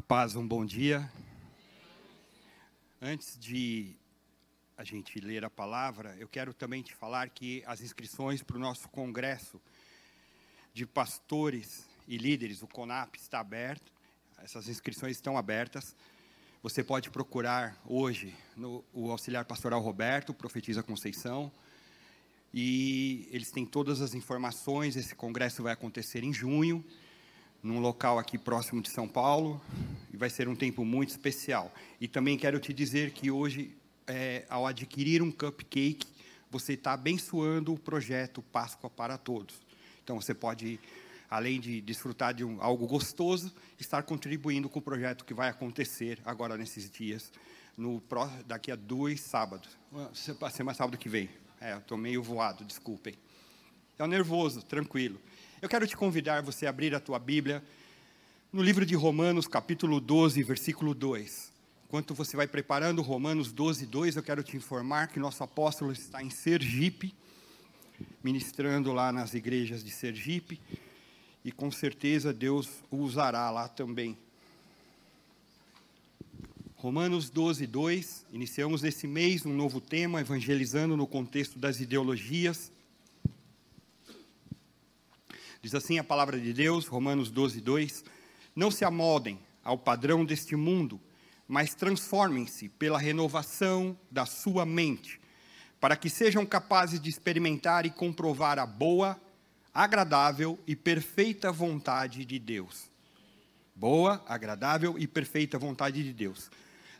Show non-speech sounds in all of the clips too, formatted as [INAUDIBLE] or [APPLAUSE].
A paz, um bom dia. Antes de a gente ler a palavra, eu quero também te falar que as inscrições para o nosso congresso de pastores e líderes, o CONAP, está aberto. Essas inscrições estão abertas. Você pode procurar hoje no, o auxiliar pastoral Roberto, Profetiza Conceição, e eles têm todas as informações. Esse congresso vai acontecer em junho num local aqui próximo de São Paulo, e vai ser um tempo muito especial. E também quero te dizer que hoje, é, ao adquirir um cupcake, você está abençoando o projeto Páscoa para Todos. Então, você pode, além de desfrutar de um, algo gostoso, estar contribuindo com o projeto que vai acontecer agora nesses dias, no daqui a dois sábados. Mais sábado que vem. É, estou meio voado, desculpem. Estou nervoso, tranquilo. Eu quero te convidar você a abrir a tua Bíblia no livro de Romanos, capítulo 12, versículo 2. Enquanto você vai preparando Romanos 12, 2, eu quero te informar que nosso apóstolo está em Sergipe, ministrando lá nas igrejas de Sergipe, e com certeza Deus o usará lá também. Romanos 12, 2, iniciamos esse mês um novo tema, evangelizando no contexto das ideologias Diz assim a palavra de Deus, Romanos 12, 2: Não se amoldem ao padrão deste mundo, mas transformem-se pela renovação da sua mente, para que sejam capazes de experimentar e comprovar a boa, agradável e perfeita vontade de Deus. Boa, agradável e perfeita vontade de Deus.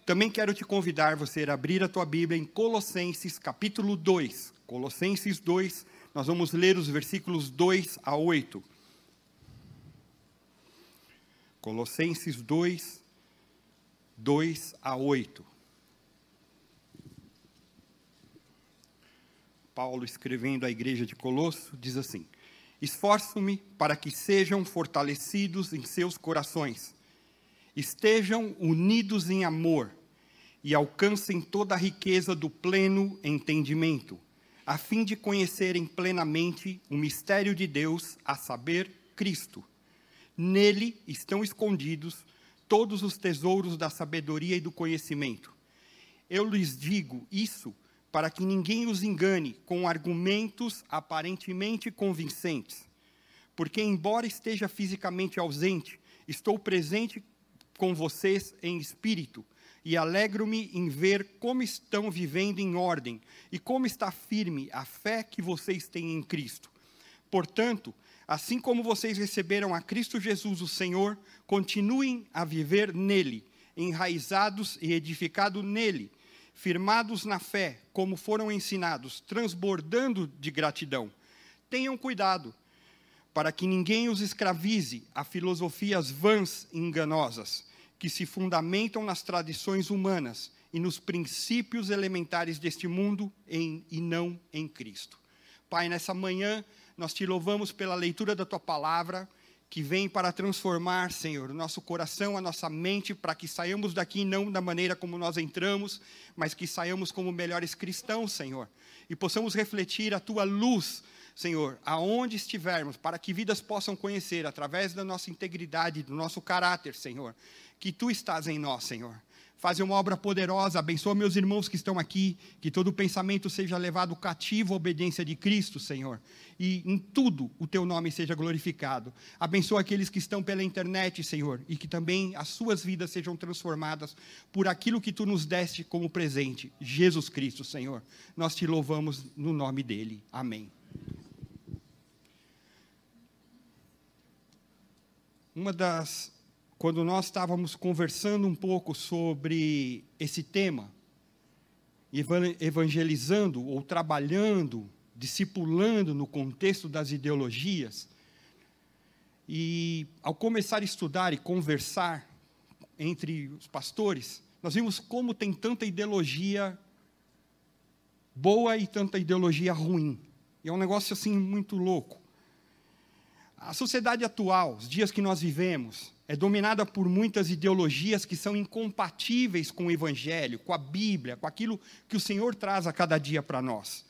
Também quero te convidar você a abrir a tua Bíblia em Colossenses capítulo 2. Colossenses 2, nós vamos ler os versículos 2 a 8. Colossenses 2, 2 a 8. Paulo, escrevendo à igreja de Colosso, diz assim: Esforço-me para que sejam fortalecidos em seus corações, estejam unidos em amor e alcancem toda a riqueza do pleno entendimento a fim de conhecerem plenamente o mistério de Deus, a saber, Cristo. Nele estão escondidos todos os tesouros da sabedoria e do conhecimento. Eu lhes digo isso para que ninguém os engane com argumentos aparentemente convincentes. Porque, embora esteja fisicamente ausente, estou presente com vocês em espírito e alegro-me em ver como estão vivendo em ordem e como está firme a fé que vocês têm em Cristo. Portanto, assim como vocês receberam a Cristo Jesus, o Senhor, continuem a viver nele, enraizados e edificados nele, firmados na fé, como foram ensinados, transbordando de gratidão. Tenham cuidado para que ninguém os escravize a filosofias vãs e enganosas que se fundamentam nas tradições humanas e nos princípios elementares deste mundo em, e não em Cristo. Pai, nessa manhã nós te louvamos pela leitura da tua palavra, que vem para transformar, Senhor, o nosso coração, a nossa mente, para que saiamos daqui não da maneira como nós entramos, mas que saiamos como melhores cristãos, Senhor, e possamos refletir a tua luz Senhor, aonde estivermos, para que vidas possam conhecer, através da nossa integridade, do nosso caráter, Senhor, que Tu estás em nós, Senhor. Faz uma obra poderosa, abençoa meus irmãos que estão aqui, que todo pensamento seja levado cativo à obediência de Cristo, Senhor, e em tudo o Teu nome seja glorificado. Abençoa aqueles que estão pela internet, Senhor, e que também as suas vidas sejam transformadas por aquilo que Tu nos deste como presente, Jesus Cristo, Senhor. Nós te louvamos no nome dEle. Amém. Uma das quando nós estávamos conversando um pouco sobre esse tema, evangelizando ou trabalhando, discipulando no contexto das ideologias. E ao começar a estudar e conversar entre os pastores, nós vimos como tem tanta ideologia boa e tanta ideologia ruim. E é um negócio assim muito louco. A sociedade atual, os dias que nós vivemos, é dominada por muitas ideologias que são incompatíveis com o Evangelho, com a Bíblia, com aquilo que o Senhor traz a cada dia para nós.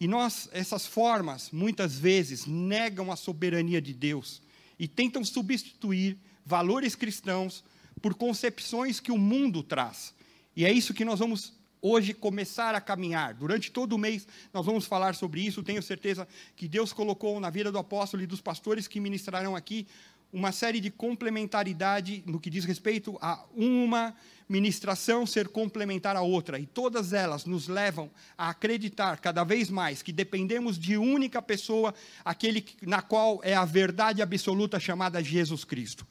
E nós, essas formas, muitas vezes, negam a soberania de Deus e tentam substituir valores cristãos por concepções que o mundo traz. E é isso que nós vamos hoje começar a caminhar. Durante todo o mês nós vamos falar sobre isso. Tenho certeza que Deus colocou na vida do apóstolo e dos pastores que ministrarão aqui uma série de complementaridade no que diz respeito a uma ministração ser complementar à outra. E todas elas nos levam a acreditar cada vez mais que dependemos de única pessoa, aquele na qual é a verdade absoluta chamada Jesus Cristo.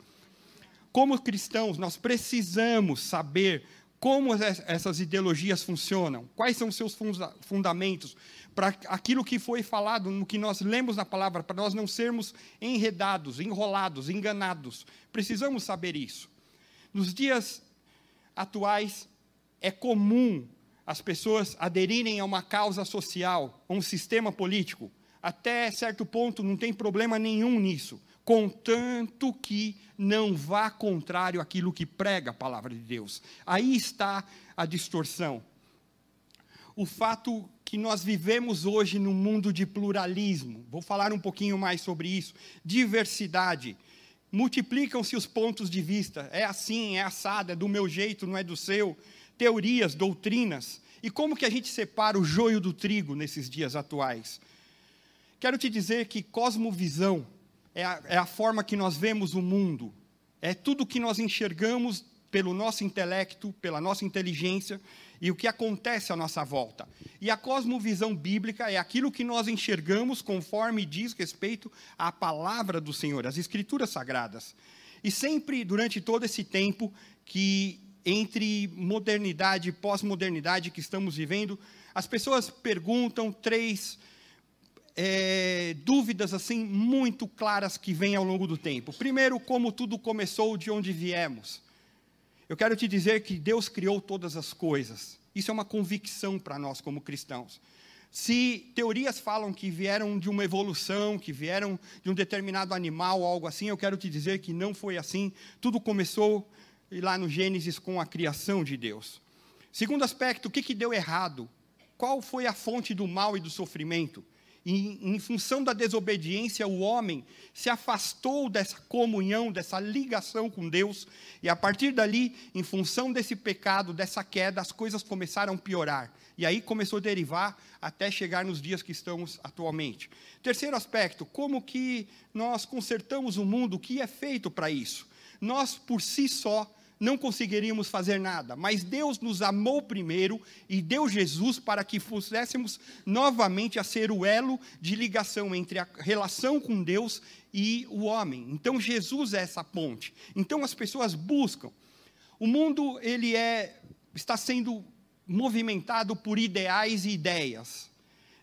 Como cristãos, nós precisamos saber como essas ideologias funcionam, quais são seus fundamentos, para aquilo que foi falado, no que nós lemos na palavra, para nós não sermos enredados, enrolados, enganados. Precisamos saber isso. Nos dias atuais, é comum as pessoas aderirem a uma causa social, a um sistema político. Até certo ponto, não tem problema nenhum nisso contanto que não vá contrário àquilo que prega a palavra de Deus. Aí está a distorção. O fato que nós vivemos hoje num mundo de pluralismo, vou falar um pouquinho mais sobre isso, diversidade. Multiplicam-se os pontos de vista, é assim, é assado, é do meu jeito, não é do seu. Teorias, doutrinas. E como que a gente separa o joio do trigo nesses dias atuais? Quero te dizer que cosmovisão é a, é a forma que nós vemos o mundo, é tudo que nós enxergamos pelo nosso intelecto, pela nossa inteligência e o que acontece à nossa volta. E a cosmovisão bíblica é aquilo que nós enxergamos conforme diz respeito à palavra do Senhor, às escrituras sagradas. E sempre durante todo esse tempo que entre modernidade e pós-modernidade que estamos vivendo, as pessoas perguntam três é, dúvidas assim muito claras que vêm ao longo do tempo. Primeiro, como tudo começou, de onde viemos. Eu quero te dizer que Deus criou todas as coisas. Isso é uma convicção para nós como cristãos. Se teorias falam que vieram de uma evolução, que vieram de um determinado animal algo assim, eu quero te dizer que não foi assim. Tudo começou lá no Gênesis com a criação de Deus. Segundo aspecto, o que, que deu errado? Qual foi a fonte do mal e do sofrimento? Em, em função da desobediência, o homem se afastou dessa comunhão, dessa ligação com Deus, e a partir dali, em função desse pecado, dessa queda, as coisas começaram a piorar. E aí começou a derivar até chegar nos dias que estamos atualmente. Terceiro aspecto, como que nós consertamos o mundo, o que é feito para isso? Nós, por si só, não conseguiríamos fazer nada, mas Deus nos amou primeiro e deu Jesus para que fôssemos novamente a ser o elo de ligação entre a relação com Deus e o homem. Então Jesus é essa ponte. Então as pessoas buscam. O mundo ele é está sendo movimentado por ideais e ideias.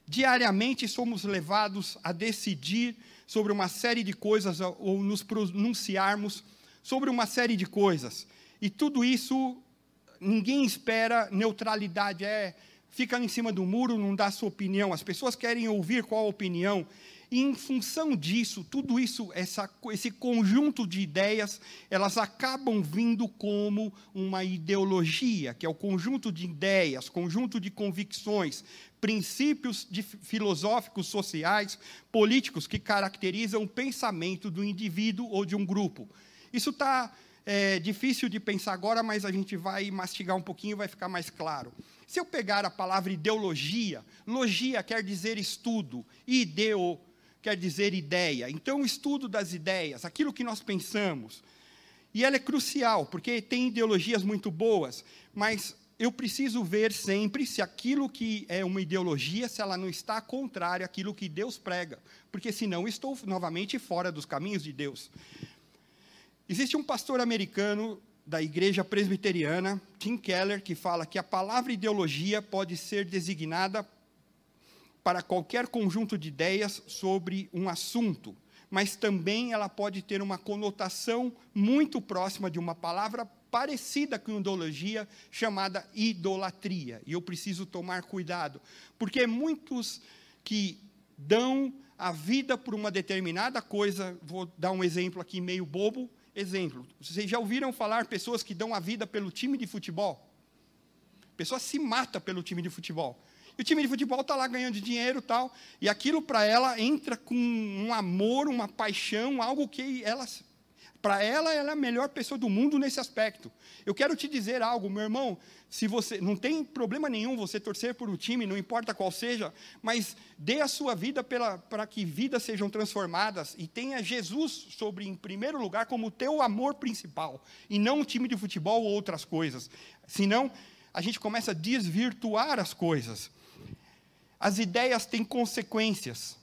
Diariamente somos levados a decidir sobre uma série de coisas ou nos pronunciarmos sobre uma série de coisas. E tudo isso, ninguém espera neutralidade, é fica em cima do muro, não dá sua opinião. As pessoas querem ouvir qual a opinião. E em função disso, tudo isso, essa, esse conjunto de ideias, elas acabam vindo como uma ideologia, que é o conjunto de ideias, conjunto de convicções, princípios de filosóficos, sociais, políticos que caracterizam o pensamento do indivíduo ou de um grupo. Isso está é difícil de pensar agora, mas a gente vai mastigar um pouquinho e vai ficar mais claro. Se eu pegar a palavra ideologia, logia quer dizer estudo, ideo quer dizer ideia. Então, o estudo das ideias, aquilo que nós pensamos. E ela é crucial, porque tem ideologias muito boas, mas eu preciso ver sempre se aquilo que é uma ideologia, se ela não está contrária àquilo que Deus prega, porque senão estou novamente fora dos caminhos de Deus. Existe um pastor americano da Igreja Presbiteriana, Tim Keller, que fala que a palavra ideologia pode ser designada para qualquer conjunto de ideias sobre um assunto, mas também ela pode ter uma conotação muito próxima de uma palavra parecida com ideologia chamada idolatria. E eu preciso tomar cuidado, porque muitos que dão a vida por uma determinada coisa, vou dar um exemplo aqui meio bobo, exemplo. Vocês já ouviram falar pessoas que dão a vida pelo time de futebol? Pessoa se mata pelo time de futebol. E o time de futebol está lá ganhando dinheiro tal, e aquilo para ela entra com um amor, uma paixão, algo que ela para ela, ela é a melhor pessoa do mundo nesse aspecto. Eu quero te dizer algo, meu irmão, se você não tem problema nenhum você torcer por um time, não importa qual seja, mas dê a sua vida para que vidas sejam transformadas e tenha Jesus sobre em primeiro lugar como teu amor principal e não um time de futebol ou outras coisas. Senão a gente começa a desvirtuar as coisas. As ideias têm consequências.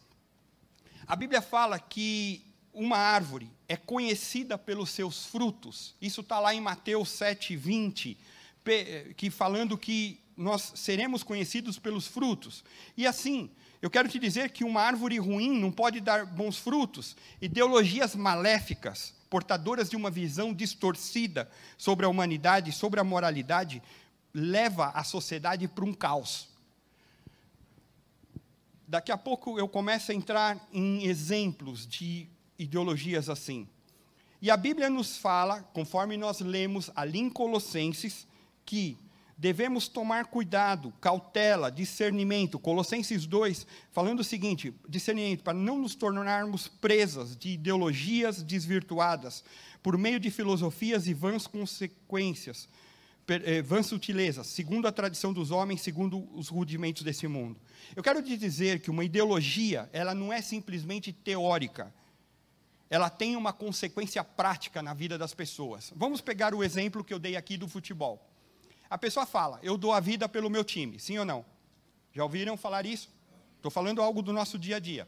A Bíblia fala que uma árvore é conhecida pelos seus frutos. Isso está lá em Mateus 7, 20, que falando que nós seremos conhecidos pelos frutos. E assim, eu quero te dizer que uma árvore ruim não pode dar bons frutos. Ideologias maléficas, portadoras de uma visão distorcida sobre a humanidade, sobre a moralidade, leva a sociedade para um caos. Daqui a pouco eu começo a entrar em exemplos de ideologias assim. E a Bíblia nos fala, conforme nós lemos ali em Colossenses, que devemos tomar cuidado, cautela, discernimento. Colossenses 2, falando o seguinte: discernimento, para não nos tornarmos presas de ideologias desvirtuadas, por meio de filosofias e vãs consequências, eh, vãs sutilezas, segundo a tradição dos homens, segundo os rudimentos desse mundo. Eu quero te dizer que uma ideologia, ela não é simplesmente teórica, ela tem uma consequência prática na vida das pessoas. Vamos pegar o exemplo que eu dei aqui do futebol. A pessoa fala, eu dou a vida pelo meu time, sim ou não? Já ouviram falar isso? Estou falando algo do nosso dia a dia.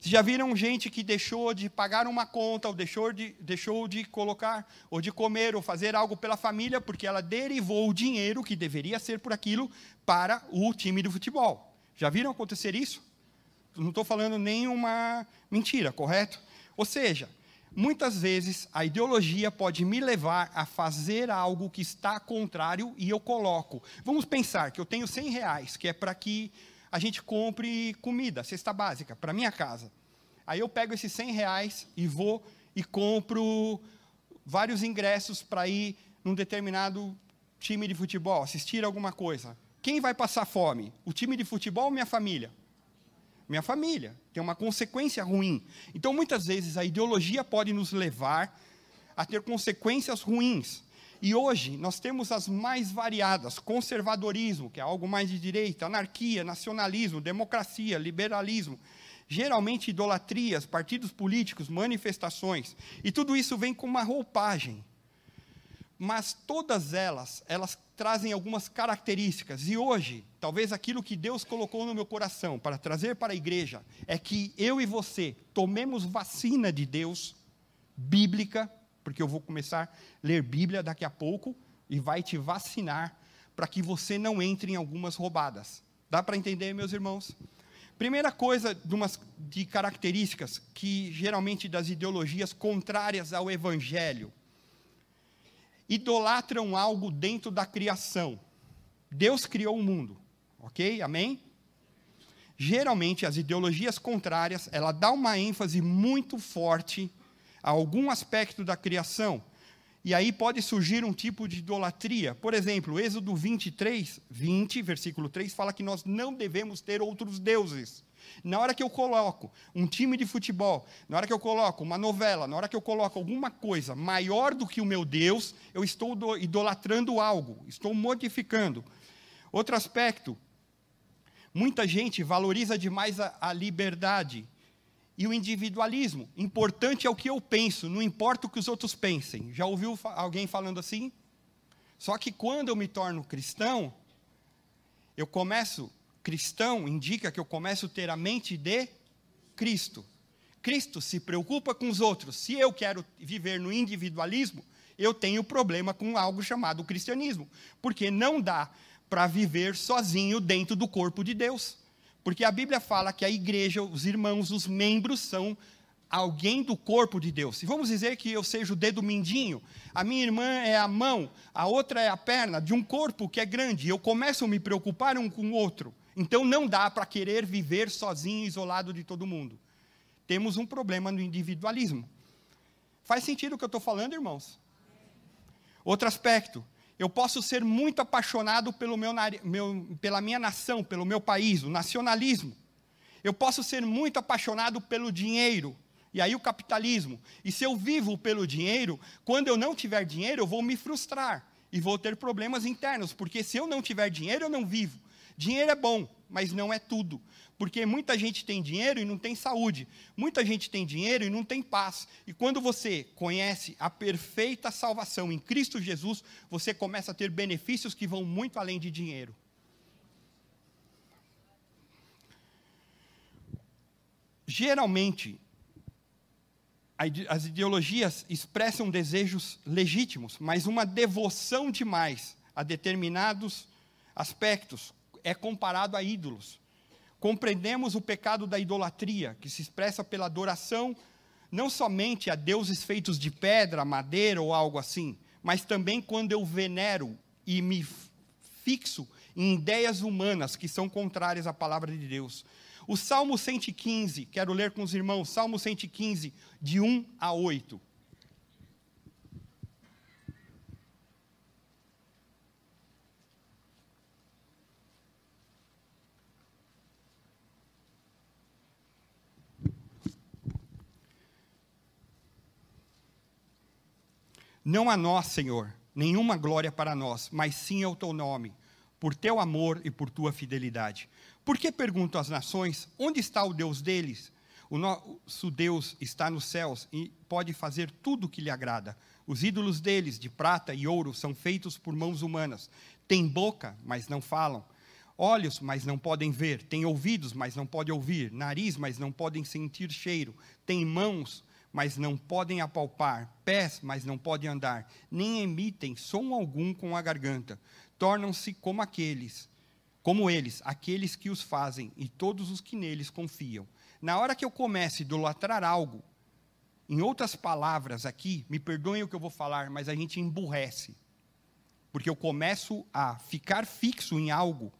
Já viram gente que deixou de pagar uma conta, ou deixou de, deixou de colocar, ou de comer, ou fazer algo pela família, porque ela derivou o dinheiro que deveria ser por aquilo para o time de futebol. Já viram acontecer isso? Não estou falando nenhuma mentira, correto? Ou seja, muitas vezes a ideologia pode me levar a fazer algo que está contrário e eu coloco. Vamos pensar que eu tenho 100 reais, que é para que a gente compre comida, cesta básica, para minha casa. Aí eu pego esses 100 reais e vou e compro vários ingressos para ir num determinado time de futebol, assistir alguma coisa. Quem vai passar fome? O time de futebol ou minha família? Minha família. Tem uma consequência ruim. Então, muitas vezes, a ideologia pode nos levar a ter consequências ruins. E hoje nós temos as mais variadas: conservadorismo, que é algo mais de direita, anarquia, nacionalismo, democracia, liberalismo, geralmente idolatrias, partidos políticos, manifestações. E tudo isso vem com uma roupagem. Mas todas elas, elas trazem algumas características. E hoje, talvez aquilo que Deus colocou no meu coração para trazer para a igreja é que eu e você tomemos vacina de Deus bíblica, porque eu vou começar a ler Bíblia daqui a pouco e vai te vacinar para que você não entre em algumas roubadas. Dá para entender, meus irmãos? Primeira coisa de, umas, de características que geralmente das ideologias contrárias ao evangelho idolatram algo dentro da criação. Deus criou o mundo, ok? Amém? Geralmente as ideologias contrárias, ela dá uma ênfase muito forte a algum aspecto da criação. E aí pode surgir um tipo de idolatria. Por exemplo, Êxodo 23, 20, versículo 3, fala que nós não devemos ter outros deuses. Na hora que eu coloco um time de futebol, na hora que eu coloco uma novela, na hora que eu coloco alguma coisa maior do que o meu Deus, eu estou idolatrando algo, estou modificando. Outro aspecto, muita gente valoriza demais a, a liberdade e o individualismo. Importante é o que eu penso, não importa o que os outros pensem. Já ouviu alguém falando assim? Só que quando eu me torno cristão, eu começo cristão indica que eu começo a ter a mente de Cristo. Cristo se preocupa com os outros. Se eu quero viver no individualismo, eu tenho problema com algo chamado cristianismo, porque não dá para viver sozinho dentro do corpo de Deus. Porque a Bíblia fala que a igreja, os irmãos, os membros são alguém do corpo de Deus. E vamos dizer que eu seja o dedo mindinho, a minha irmã é a mão, a outra é a perna de um corpo que é grande, eu começo a me preocupar um com o outro. Então não dá para querer viver sozinho, isolado de todo mundo. Temos um problema no individualismo. Faz sentido o que eu estou falando, irmãos? Outro aspecto, eu posso ser muito apaixonado pelo meu, meu, pela minha nação, pelo meu país, o nacionalismo. Eu posso ser muito apaixonado pelo dinheiro, e aí o capitalismo. E se eu vivo pelo dinheiro, quando eu não tiver dinheiro, eu vou me frustrar e vou ter problemas internos, porque se eu não tiver dinheiro, eu não vivo. Dinheiro é bom, mas não é tudo. Porque muita gente tem dinheiro e não tem saúde. Muita gente tem dinheiro e não tem paz. E quando você conhece a perfeita salvação em Cristo Jesus, você começa a ter benefícios que vão muito além de dinheiro. Geralmente, as ideologias expressam desejos legítimos, mas uma devoção demais a determinados aspectos é comparado a ídolos. Compreendemos o pecado da idolatria, que se expressa pela adoração não somente a deuses feitos de pedra, madeira ou algo assim, mas também quando eu venero e me fixo em ideias humanas que são contrárias à palavra de Deus. O Salmo 115, quero ler com os irmãos, Salmo 115, de 1 a 8. Não a nós, Senhor, nenhuma glória para nós, mas sim ao teu nome, por teu amor e por tua fidelidade. Por que pergunto às nações: onde está o Deus deles? O nosso Deus está nos céus e pode fazer tudo o que lhe agrada. Os ídolos deles, de prata e ouro, são feitos por mãos humanas. Têm boca, mas não falam. Olhos, mas não podem ver. Têm ouvidos, mas não podem ouvir. Nariz, mas não podem sentir cheiro. Têm mãos, mas não podem apalpar, pés, mas não podem andar, nem emitem som algum com a garganta. Tornam-se como aqueles, como eles, aqueles que os fazem e todos os que neles confiam. Na hora que eu começo a idolatrar algo, em outras palavras aqui, me perdoem o que eu vou falar, mas a gente emburrece. Porque eu começo a ficar fixo em algo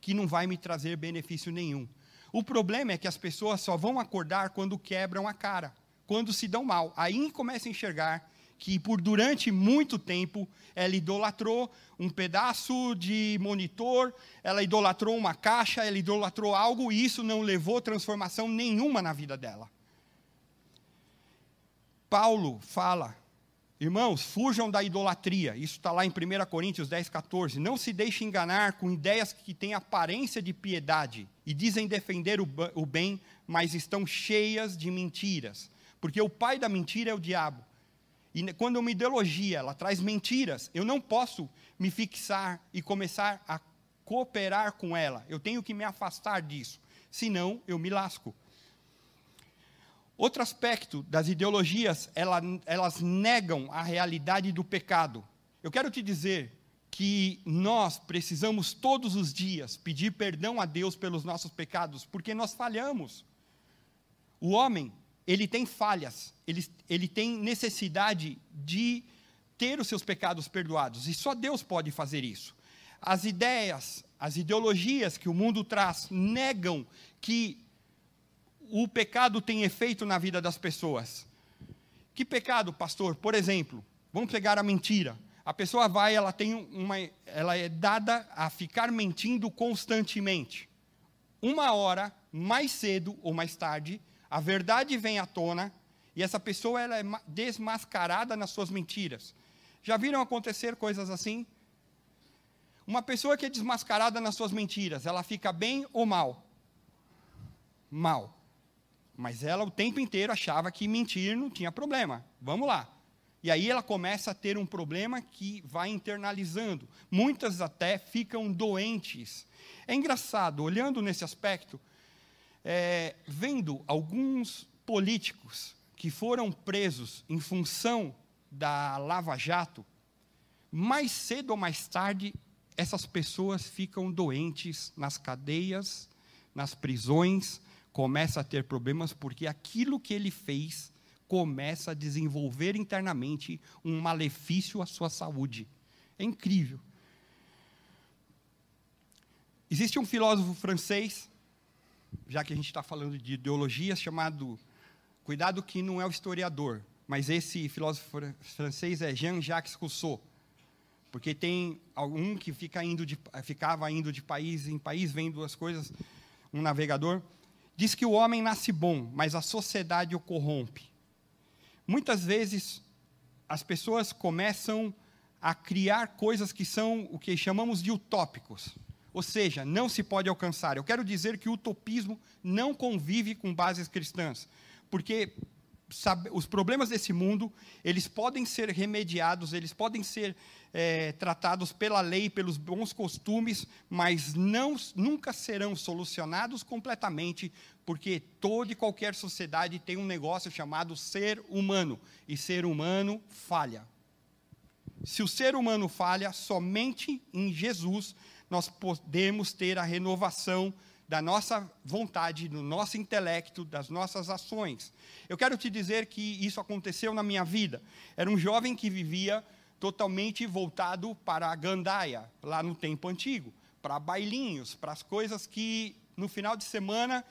que não vai me trazer benefício nenhum. O problema é que as pessoas só vão acordar quando quebram a cara quando se dão mal. Aí começa a enxergar que por durante muito tempo ela idolatrou um pedaço de monitor, ela idolatrou uma caixa, ela idolatrou algo e isso não levou transformação nenhuma na vida dela. Paulo fala, irmãos, fujam da idolatria. Isso está lá em 1 Coríntios 10, 14. Não se deixe enganar com ideias que têm aparência de piedade e dizem defender o bem, mas estão cheias de mentiras. Porque o pai da mentira é o diabo. E quando uma ideologia ela traz mentiras, eu não posso me fixar e começar a cooperar com ela. Eu tenho que me afastar disso, senão eu me lasco. Outro aspecto das ideologias, ela, elas negam a realidade do pecado. Eu quero te dizer que nós precisamos todos os dias pedir perdão a Deus pelos nossos pecados, porque nós falhamos. O homem, ele tem falhas, ele, ele tem necessidade de ter os seus pecados perdoados, e só Deus pode fazer isso. As ideias, as ideologias que o mundo traz negam que o pecado tem efeito na vida das pessoas. Que pecado, pastor? Por exemplo, vamos pegar a mentira. A pessoa vai, ela tem uma, ela é dada a ficar mentindo constantemente. Uma hora, mais cedo ou mais tarde, a verdade vem à tona e essa pessoa ela é desmascarada nas suas mentiras. Já viram acontecer coisas assim? Uma pessoa que é desmascarada nas suas mentiras, ela fica bem ou mal? Mal. Mas ela o tempo inteiro achava que mentir não tinha problema. Vamos lá. E aí ela começa a ter um problema que vai internalizando. Muitas até ficam doentes. É engraçado, olhando nesse aspecto, é, vendo alguns políticos que foram presos em função da Lava Jato, mais cedo ou mais tarde, essas pessoas ficam doentes nas cadeias, nas prisões, começa a ter problemas porque aquilo que ele fez começa a desenvolver internamente um malefício à sua saúde. É incrível. Existe um filósofo francês, já que a gente está falando de ideologias, chamado, cuidado que não é o historiador, mas esse filósofo francês é Jean-Jacques Rousseau, porque tem algum que fica indo de, ficava indo de país em país, vendo as coisas, um navegador, diz que o homem nasce bom, mas a sociedade o corrompe. Muitas vezes as pessoas começam a criar coisas que são o que chamamos de utópicos. Ou seja, não se pode alcançar. Eu quero dizer que o utopismo não convive com bases cristãs, porque sabe, os problemas desse mundo eles podem ser remediados, eles podem ser é, tratados pela lei, pelos bons costumes, mas não, nunca serão solucionados completamente, porque toda e qualquer sociedade tem um negócio chamado ser humano, e ser humano falha. Se o ser humano falha, somente em Jesus nós podemos ter a renovação da nossa vontade, do nosso intelecto, das nossas ações. Eu quero te dizer que isso aconteceu na minha vida. Era um jovem que vivia totalmente voltado para a gandaia, lá no tempo antigo, para bailinhos, para as coisas que no final de semana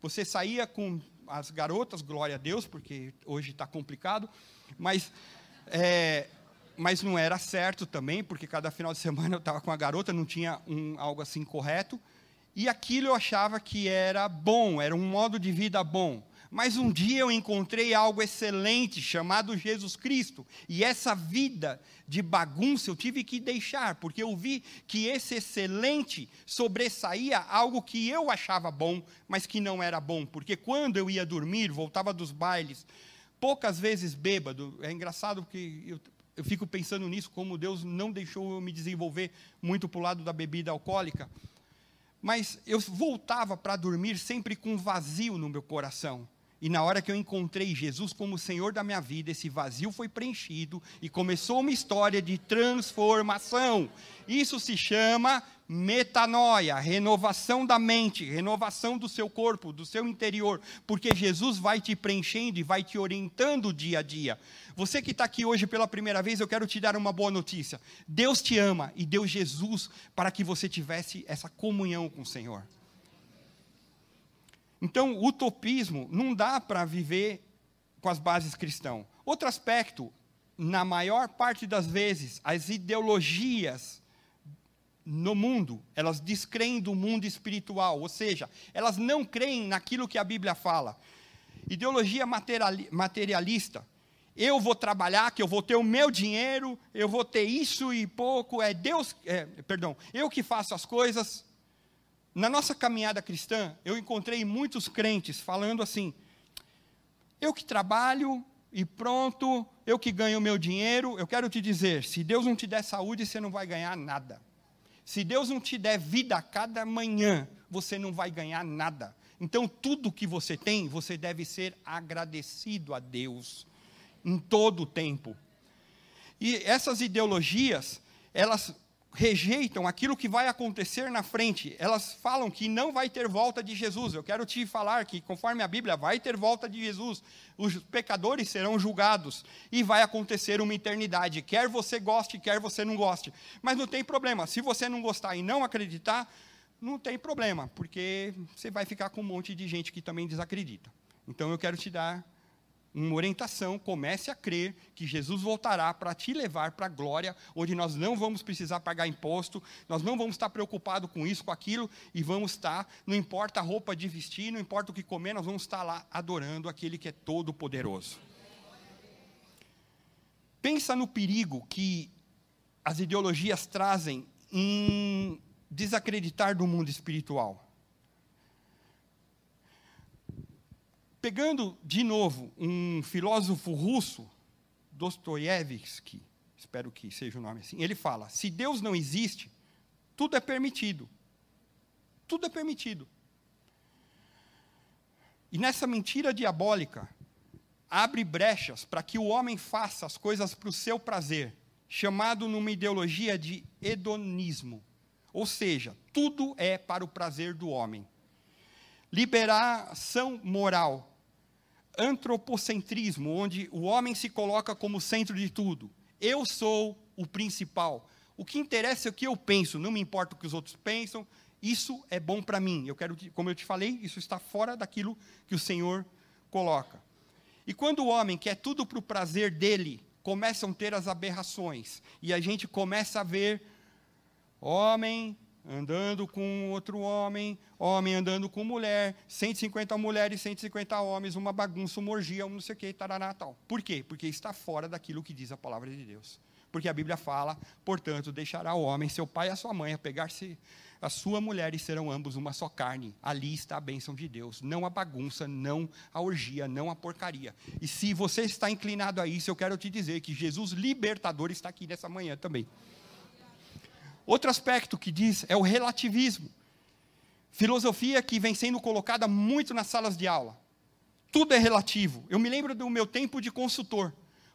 você saía com as garotas, glória a Deus, porque hoje está complicado, mas é, mas não era certo também, porque cada final de semana eu estava com a garota, não tinha um, algo assim correto. E aquilo eu achava que era bom, era um modo de vida bom. Mas um dia eu encontrei algo excelente chamado Jesus Cristo. E essa vida de bagunça eu tive que deixar, porque eu vi que esse excelente sobressaía algo que eu achava bom, mas que não era bom. Porque quando eu ia dormir, voltava dos bailes, poucas vezes bêbado. É engraçado porque eu eu fico pensando nisso, como Deus não deixou eu me desenvolver muito para o lado da bebida alcoólica. Mas eu voltava para dormir sempre com vazio no meu coração. E na hora que eu encontrei Jesus como Senhor da minha vida, esse vazio foi preenchido e começou uma história de transformação. Isso se chama metanoia, renovação da mente, renovação do seu corpo, do seu interior, porque Jesus vai te preenchendo e vai te orientando dia a dia. Você que está aqui hoje pela primeira vez, eu quero te dar uma boa notícia. Deus te ama e deu Jesus para que você tivesse essa comunhão com o Senhor. Então, o utopismo não dá para viver com as bases cristãs. Outro aspecto, na maior parte das vezes, as ideologias no mundo, elas descreem do mundo espiritual, ou seja, elas não creem naquilo que a Bíblia fala. Ideologia materialista. Eu vou trabalhar, que eu vou ter o meu dinheiro, eu vou ter isso e pouco, é Deus, é, perdão, eu que faço as coisas, na nossa caminhada cristã, eu encontrei muitos crentes falando assim: eu que trabalho e pronto, eu que ganho o meu dinheiro. Eu quero te dizer: se Deus não te der saúde, você não vai ganhar nada. Se Deus não te der vida a cada manhã, você não vai ganhar nada. Então, tudo que você tem, você deve ser agradecido a Deus em todo o tempo. E essas ideologias, elas rejeitam aquilo que vai acontecer na frente. Elas falam que não vai ter volta de Jesus. Eu quero te falar que, conforme a Bíblia, vai ter volta de Jesus. Os pecadores serão julgados e vai acontecer uma eternidade. Quer você goste, quer você não goste. Mas não tem problema. Se você não gostar e não acreditar, não tem problema, porque você vai ficar com um monte de gente que também desacredita. Então eu quero te dar uma orientação, comece a crer que Jesus voltará para te levar para a glória, onde nós não vamos precisar pagar imposto, nós não vamos estar preocupados com isso, com aquilo, e vamos estar, não importa a roupa de vestir, não importa o que comer, nós vamos estar lá adorando aquele que é todo poderoso. Pensa no perigo que as ideologias trazem em desacreditar do mundo espiritual. Pegando de novo um filósofo russo, Dostoiévski, espero que seja o nome assim, ele fala: se Deus não existe, tudo é permitido. Tudo é permitido. E nessa mentira diabólica, abre brechas para que o homem faça as coisas para o seu prazer, chamado numa ideologia de hedonismo. Ou seja, tudo é para o prazer do homem. Liberação moral, antropocentrismo, onde o homem se coloca como centro de tudo. Eu sou o principal. O que interessa é o que eu penso, não me importa o que os outros pensam. Isso é bom para mim. Eu quero, como eu te falei, isso está fora daquilo que o Senhor coloca. E quando o homem quer tudo para o prazer dele, começam a ter as aberrações. E a gente começa a ver homem andando com outro homem, homem andando com mulher, 150 mulheres, 150 homens, uma bagunça, uma orgia, um não sei o que, tarará, tal. Por quê? Porque está fora daquilo que diz a palavra de Deus. Porque a Bíblia fala, portanto, deixará o homem, seu pai e a sua mãe, a pegar-se a sua mulher e serão ambos uma só carne. Ali está a bênção de Deus, não a bagunça, não a orgia, não a porcaria. E se você está inclinado a isso, eu quero te dizer que Jesus libertador está aqui nessa manhã também. Outro aspecto que diz é o relativismo. Filosofia que vem sendo colocada muito nas salas de aula. Tudo é relativo. Eu me lembro do meu tempo de consultor.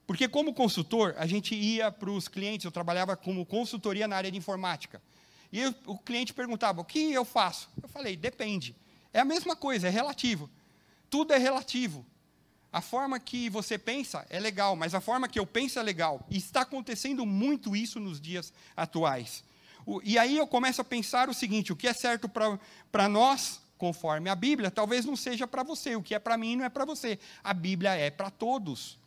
Porque, como consultor, a gente ia para os clientes, eu trabalhava como consultoria na área de informática. E eu, o cliente perguntava: o que eu faço? Eu falei: depende. É a mesma coisa, é relativo. Tudo é relativo. A forma que você pensa é legal, mas a forma que eu penso é legal. E está acontecendo muito isso nos dias atuais. E aí eu começo a pensar o seguinte: o que é certo para nós, conforme a Bíblia, talvez não seja para você. O que é para mim não é para você. A Bíblia é para todos.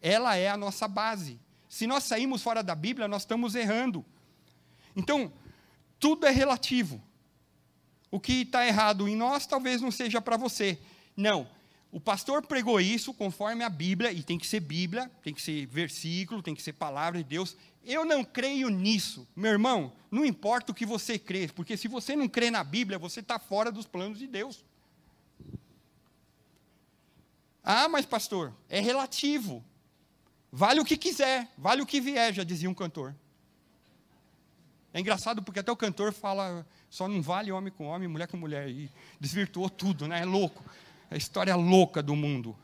Ela é a nossa base. Se nós saímos fora da Bíblia, nós estamos errando. Então, tudo é relativo. O que está errado em nós talvez não seja para você. Não. O pastor pregou isso conforme a Bíblia, e tem que ser Bíblia, tem que ser versículo, tem que ser palavra de Deus. Eu não creio nisso. Meu irmão, não importa o que você crê, porque se você não crê na Bíblia, você está fora dos planos de Deus. Ah, mas pastor, é relativo. Vale o que quiser, vale o que vier, já dizia um cantor. É engraçado porque até o cantor fala, só não vale homem com homem, mulher com mulher, e desvirtuou tudo, né? É louco. É a história louca do mundo.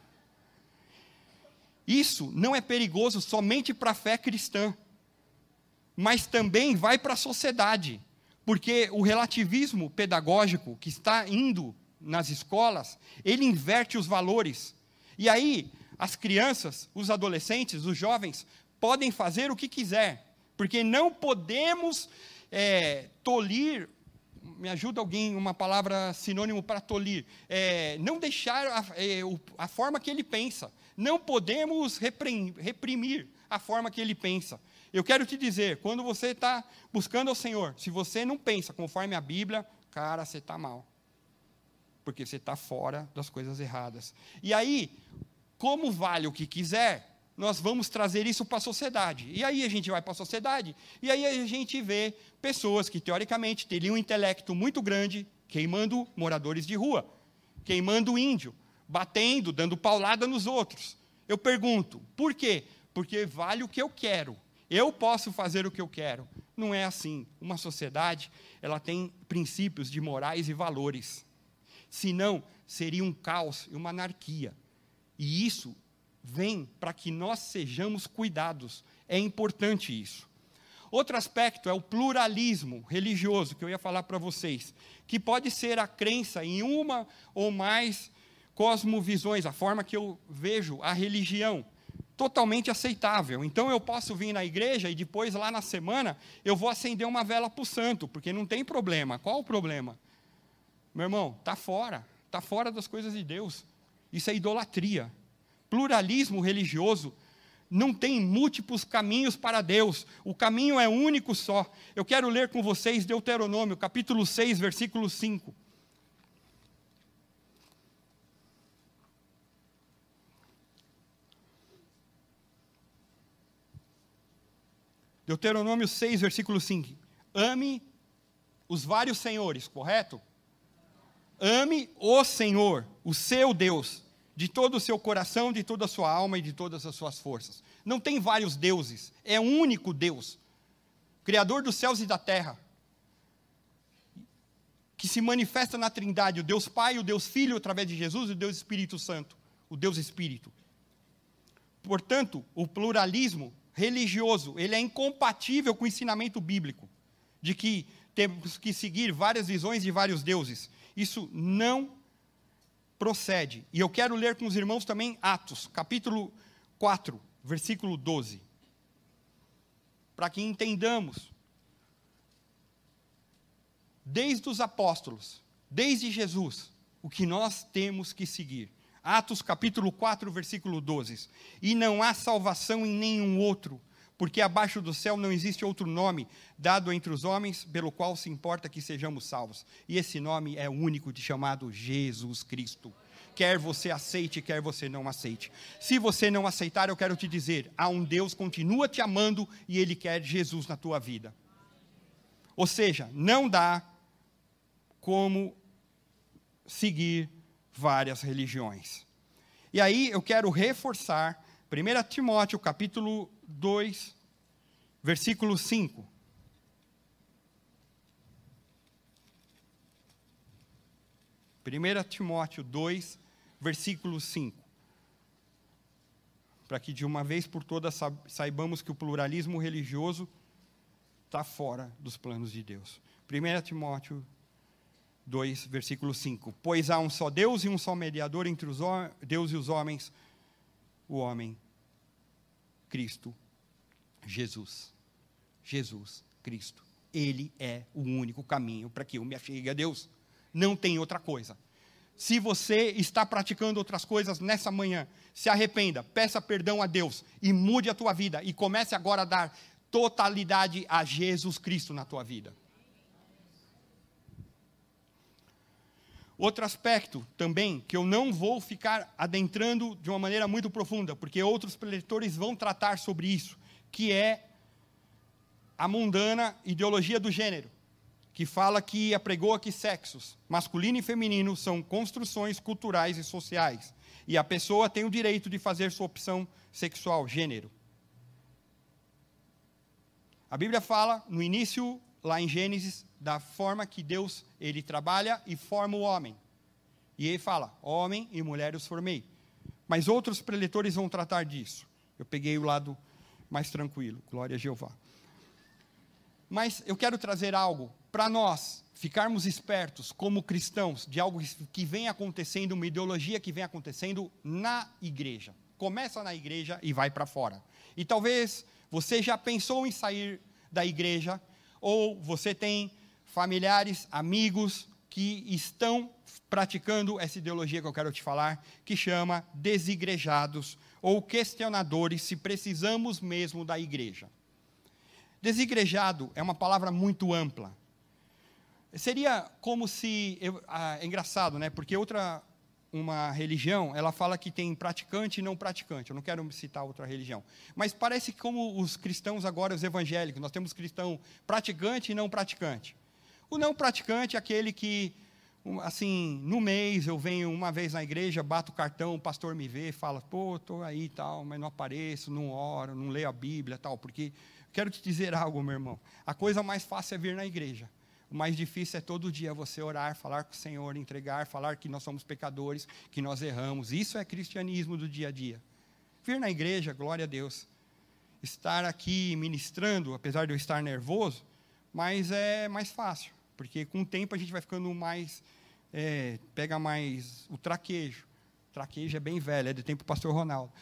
Isso não é perigoso somente para a fé cristã, mas também vai para a sociedade, porque o relativismo pedagógico que está indo nas escolas, ele inverte os valores. E aí, as crianças, os adolescentes, os jovens, podem fazer o que quiser, porque não podemos é, tolir, me ajuda alguém, uma palavra sinônimo para tolir, é, não deixar a, é, a, forma que ele pensa, não podemos reprimir a forma que ele pensa. Eu quero te dizer, quando você está buscando ao Senhor, se você não pensa conforme a Bíblia, cara, você está mal. Porque você está fora das coisas erradas. E aí, como vale o que quiser, nós vamos trazer isso para a sociedade. E aí a gente vai para a sociedade, e aí a gente vê pessoas que, teoricamente, teriam um intelecto muito grande, queimando moradores de rua, queimando índio, batendo, dando paulada nos outros. Eu pergunto, por quê? Porque vale o que eu quero. Eu posso fazer o que eu quero. Não é assim. Uma sociedade, ela tem princípios de morais e valores. Senão, seria um caos e uma anarquia. E isso vem para que nós sejamos cuidados. É importante isso. Outro aspecto é o pluralismo religioso, que eu ia falar para vocês, que pode ser a crença em uma ou mais cosmovisões, a forma que eu vejo a religião, totalmente aceitável. Então eu posso vir na igreja e depois, lá na semana, eu vou acender uma vela para o santo, porque não tem problema. Qual o problema? Meu irmão, está fora, está fora das coisas de Deus. Isso é idolatria pluralismo religioso não tem múltiplos caminhos para Deus, o caminho é único só. Eu quero ler com vocês Deuteronômio, capítulo 6, versículo 5. Deuteronômio 6, versículo 5. Ame os vários senhores, correto? Ame o Senhor, o seu Deus, de todo o seu coração, de toda a sua alma e de todas as suas forças. Não tem vários deuses, é um único Deus, Criador dos céus e da terra, que se manifesta na Trindade, o Deus Pai, o Deus Filho através de Jesus e o Deus Espírito Santo, o Deus Espírito. Portanto, o pluralismo religioso, ele é incompatível com o ensinamento bíblico de que temos que seguir várias visões de vários deuses. Isso não procede. E eu quero ler com os irmãos também Atos, capítulo 4, versículo 12. Para que entendamos. Desde os apóstolos, desde Jesus, o que nós temos que seguir. Atos capítulo 4, versículo 12. E não há salvação em nenhum outro, porque abaixo do céu não existe outro nome dado entre os homens pelo qual se importa que sejamos salvos. E esse nome é único de chamado Jesus Cristo. Quer você aceite, quer você não aceite. Se você não aceitar, eu quero te dizer: há um Deus continua te amando e ele quer Jesus na tua vida. Ou seja, não dá como seguir várias religiões. E aí eu quero reforçar 1 Timóteo capítulo 2, versículo 5. Primeira Timóteo 2, versículo 5. Para que de uma vez por todas saibamos que o pluralismo religioso está fora dos planos de Deus. 1 Timóteo 2, versículo 5. Pois há um só Deus e um só mediador entre os Deus e os homens, o homem, Cristo Jesus. Jesus Cristo. Ele é o único caminho para que eu me achegue a Deus. Não tem outra coisa. Se você está praticando outras coisas nessa manhã, se arrependa, peça perdão a Deus e mude a tua vida e comece agora a dar totalidade a Jesus Cristo na tua vida. Outro aspecto também, que eu não vou ficar adentrando de uma maneira muito profunda, porque outros preletores vão tratar sobre isso, que é a mundana ideologia do gênero, que fala que apregoa que sexos, masculino e feminino, são construções culturais e sociais, e a pessoa tem o direito de fazer sua opção sexual, gênero. A Bíblia fala, no início, lá em Gênesis, da forma que Deus ele trabalha e forma o homem. E ele fala: homem e mulher os formei. Mas outros preletores vão tratar disso. Eu peguei o lado mais tranquilo. Glória a Jeová. Mas eu quero trazer algo para nós ficarmos espertos como cristãos de algo que vem acontecendo, uma ideologia que vem acontecendo na igreja. Começa na igreja e vai para fora. E talvez você já pensou em sair da igreja, ou você tem familiares, amigos que estão praticando essa ideologia que eu quero te falar, que chama desigrejados ou questionadores se precisamos mesmo da igreja. Desigrejado é uma palavra muito ampla. Seria como se. Ah, é engraçado, né? Porque outra. Uma religião, ela fala que tem praticante e não praticante. Eu não quero citar outra religião. Mas parece que, como os cristãos agora, os evangélicos, nós temos cristão praticante e não praticante. O não praticante é aquele que, assim, no mês eu venho uma vez na igreja, bato o cartão, o pastor me vê, fala, pô, estou aí e tal, mas não apareço, não oro, não leio a Bíblia tal, porque Quero te dizer algo, meu irmão. A coisa mais fácil é vir na igreja. O mais difícil é todo dia você orar, falar com o Senhor, entregar, falar que nós somos pecadores, que nós erramos. Isso é cristianismo do dia a dia. Vir na igreja, glória a Deus. Estar aqui ministrando, apesar de eu estar nervoso, mas é mais fácil, porque com o tempo a gente vai ficando mais. É, pega mais o traquejo. O traquejo é bem velho, é do tempo do pastor Ronaldo.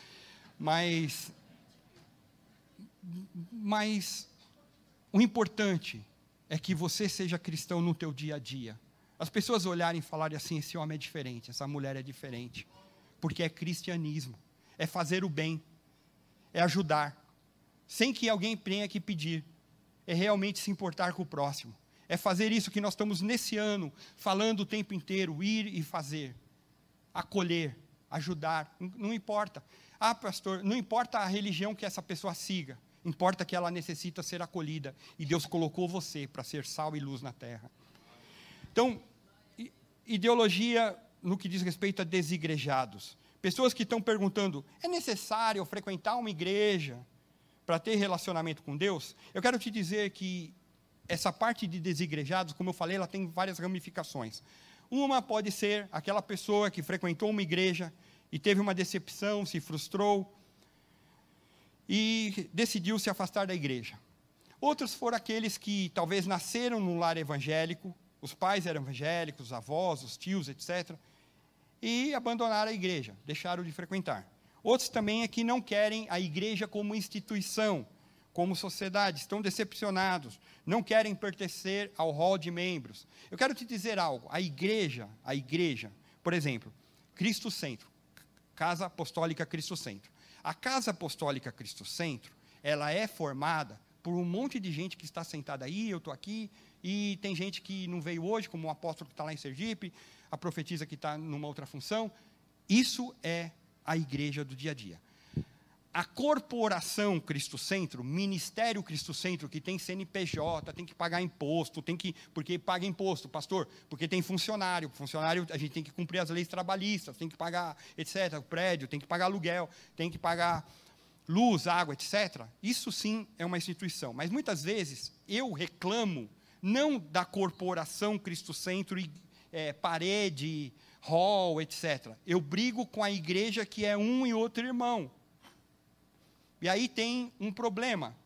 Mas mas o importante é que você seja cristão no teu dia a dia. As pessoas olharem e falarem assim: esse homem é diferente, essa mulher é diferente. Porque é cristianismo. É fazer o bem. É ajudar. Sem que alguém tenha que pedir. É realmente se importar com o próximo. É fazer isso que nós estamos nesse ano falando o tempo inteiro: ir e fazer. Acolher, ajudar. Não importa. Ah, pastor, não importa a religião que essa pessoa siga. Importa que ela necessita ser acolhida. E Deus colocou você para ser sal e luz na terra. Então, ideologia no que diz respeito a desigrejados. Pessoas que estão perguntando: é necessário frequentar uma igreja para ter relacionamento com Deus? Eu quero te dizer que essa parte de desigrejados, como eu falei, ela tem várias ramificações. Uma pode ser aquela pessoa que frequentou uma igreja e teve uma decepção, se frustrou, e decidiu se afastar da igreja. Outros foram aqueles que talvez nasceram num lar evangélico, os pais eram evangélicos, os avós, os tios, etc., e abandonaram a igreja, deixaram de frequentar. Outros também é que não querem a igreja como instituição, como sociedade, estão decepcionados, não querem pertencer ao hall de membros. Eu quero te dizer algo, a igreja, a igreja, por exemplo, Cristo Centro, Casa Apostólica Cristo Centro. A Casa Apostólica Cristo Centro, ela é formada por um monte de gente que está sentada aí, eu estou aqui, e tem gente que não veio hoje, como o apóstolo que está lá em Sergipe, a profetisa que está numa outra função. Isso é a igreja do dia a dia. A corporação Cristo Centro, Ministério Cristo Centro, que tem CNPJ, tem que pagar imposto, tem que. Porque paga imposto, pastor, porque tem funcionário. Funcionário, a gente tem que cumprir as leis trabalhistas, tem que pagar, etc. O prédio, tem que pagar aluguel, tem que pagar luz, água, etc. Isso sim é uma instituição. Mas muitas vezes eu reclamo não da corporação Cristo Centro e é, parede, hall, etc. Eu brigo com a igreja que é um e outro irmão. E aí tem um problema.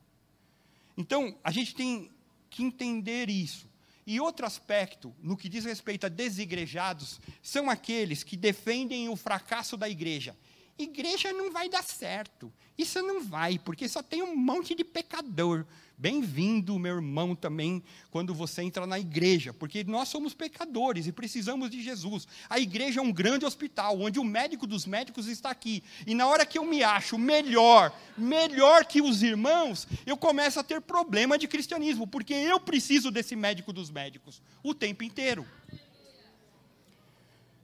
Então, a gente tem que entender isso. E outro aspecto, no que diz respeito a desigrejados, são aqueles que defendem o fracasso da igreja. Igreja não vai dar certo. Isso não vai, porque só tem um monte de pecador. Bem-vindo, meu irmão, também, quando você entra na igreja, porque nós somos pecadores e precisamos de Jesus. A igreja é um grande hospital, onde o médico dos médicos está aqui. E na hora que eu me acho melhor, melhor que os irmãos, eu começo a ter problema de cristianismo, porque eu preciso desse médico dos médicos o tempo inteiro.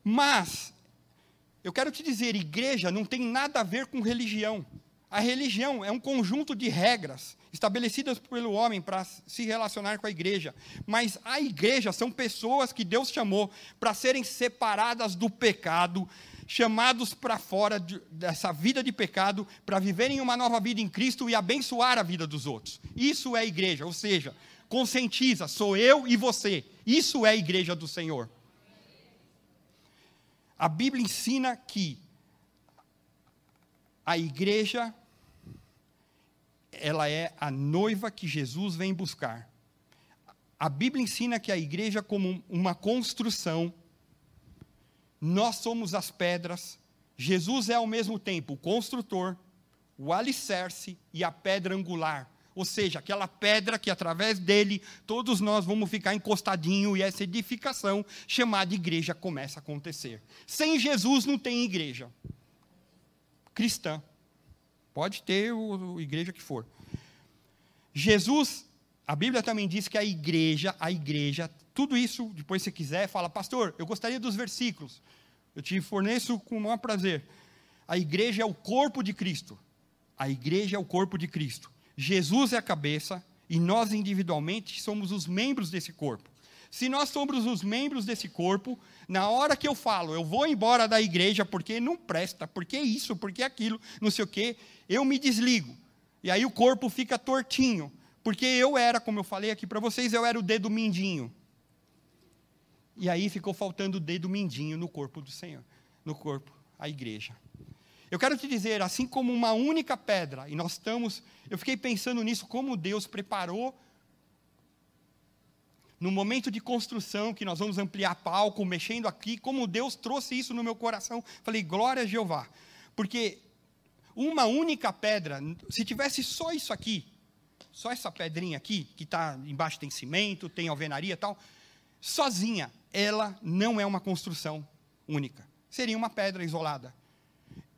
Mas, eu quero te dizer, igreja não tem nada a ver com religião. A religião é um conjunto de regras estabelecidas pelo homem para se relacionar com a igreja. Mas a igreja são pessoas que Deus chamou para serem separadas do pecado, chamados para fora de, dessa vida de pecado, para viverem uma nova vida em Cristo e abençoar a vida dos outros. Isso é igreja, ou seja, conscientiza, sou eu e você. Isso é a igreja do Senhor. A Bíblia ensina que a igreja ela é a noiva que Jesus vem buscar. A Bíblia ensina que a igreja como uma construção, nós somos as pedras, Jesus é ao mesmo tempo o construtor, o alicerce e a pedra angular. Ou seja, aquela pedra que através dele todos nós vamos ficar encostadinho e essa edificação chamada igreja começa a acontecer. Sem Jesus não tem igreja cristã. Pode ter o, o igreja que for. Jesus, a Bíblia também diz que a igreja, a igreja, tudo isso, depois se quiser, fala, pastor, eu gostaria dos versículos. Eu te forneço com o maior prazer. A igreja é o corpo de Cristo. A igreja é o corpo de Cristo. Jesus é a cabeça e nós individualmente somos os membros desse corpo. Se nós somos os membros desse corpo, na hora que eu falo, eu vou embora da igreja porque não presta, porque isso, porque aquilo, não sei o quê, eu me desligo. E aí o corpo fica tortinho, porque eu era, como eu falei aqui para vocês, eu era o dedo mindinho. E aí ficou faltando o dedo mindinho no corpo do Senhor, no corpo, a igreja. Eu quero te dizer, assim como uma única pedra, e nós estamos, eu fiquei pensando nisso, como Deus preparou no momento de construção, que nós vamos ampliar palco, mexendo aqui, como Deus trouxe isso no meu coração. Falei, glória a Jeová. Porque uma única pedra, se tivesse só isso aqui, só essa pedrinha aqui, que está embaixo tem cimento, tem alvenaria e tal, sozinha, ela não é uma construção única. Seria uma pedra isolada.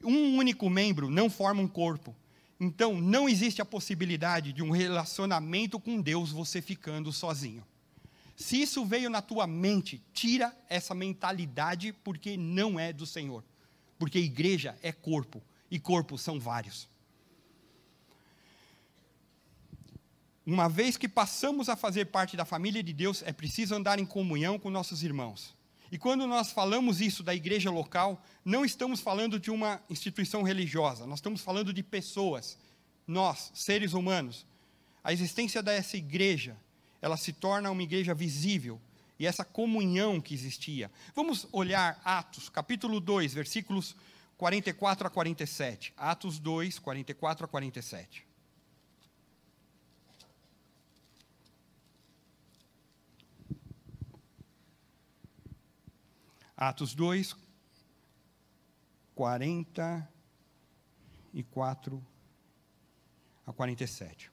Um único membro não forma um corpo. Então, não existe a possibilidade de um relacionamento com Deus você ficando sozinho. Se isso veio na tua mente, tira essa mentalidade, porque não é do Senhor. Porque igreja é corpo, e corpos são vários. Uma vez que passamos a fazer parte da família de Deus, é preciso andar em comunhão com nossos irmãos. E quando nós falamos isso da igreja local, não estamos falando de uma instituição religiosa, nós estamos falando de pessoas, nós, seres humanos. A existência dessa igreja ela se torna uma igreja visível e essa comunhão que existia. Vamos olhar Atos, capítulo 2, versículos 44 a 47. Atos 2, 44 a 47. Atos 2, 44 a 47.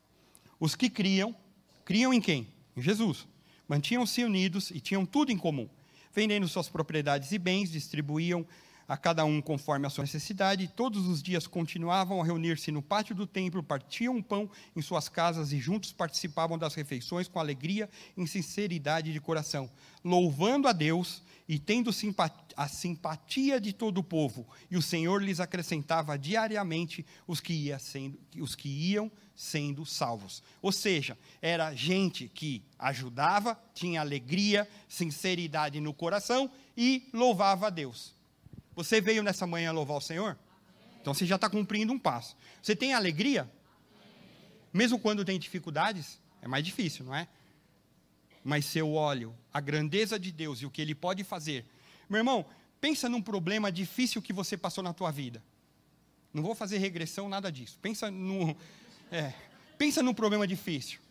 Os que criam, criam em quem? Em Jesus. Mantinham-se unidos e tinham tudo em comum. Vendendo suas propriedades e bens, distribuíam a cada um conforme a sua necessidade, e todos os dias continuavam a reunir-se no pátio do templo, partiam pão em suas casas e juntos participavam das refeições com alegria e sinceridade de coração, louvando a Deus e tendo a simpatia de todo o povo, e o Senhor lhes acrescentava diariamente os que, ia sendo, os que iam sendo salvos. Ou seja, era gente que ajudava, tinha alegria, sinceridade no coração e louvava a Deus. Você veio nessa manhã louvar o Senhor? Então você já está cumprindo um passo. Você tem alegria? Mesmo quando tem dificuldades? É mais difícil, não é? mas se eu olho a grandeza de Deus e o que Ele pode fazer. Meu irmão, pensa num problema difícil que você passou na tua vida. Não vou fazer regressão, nada disso. Pensa no, é, pensa num problema difícil.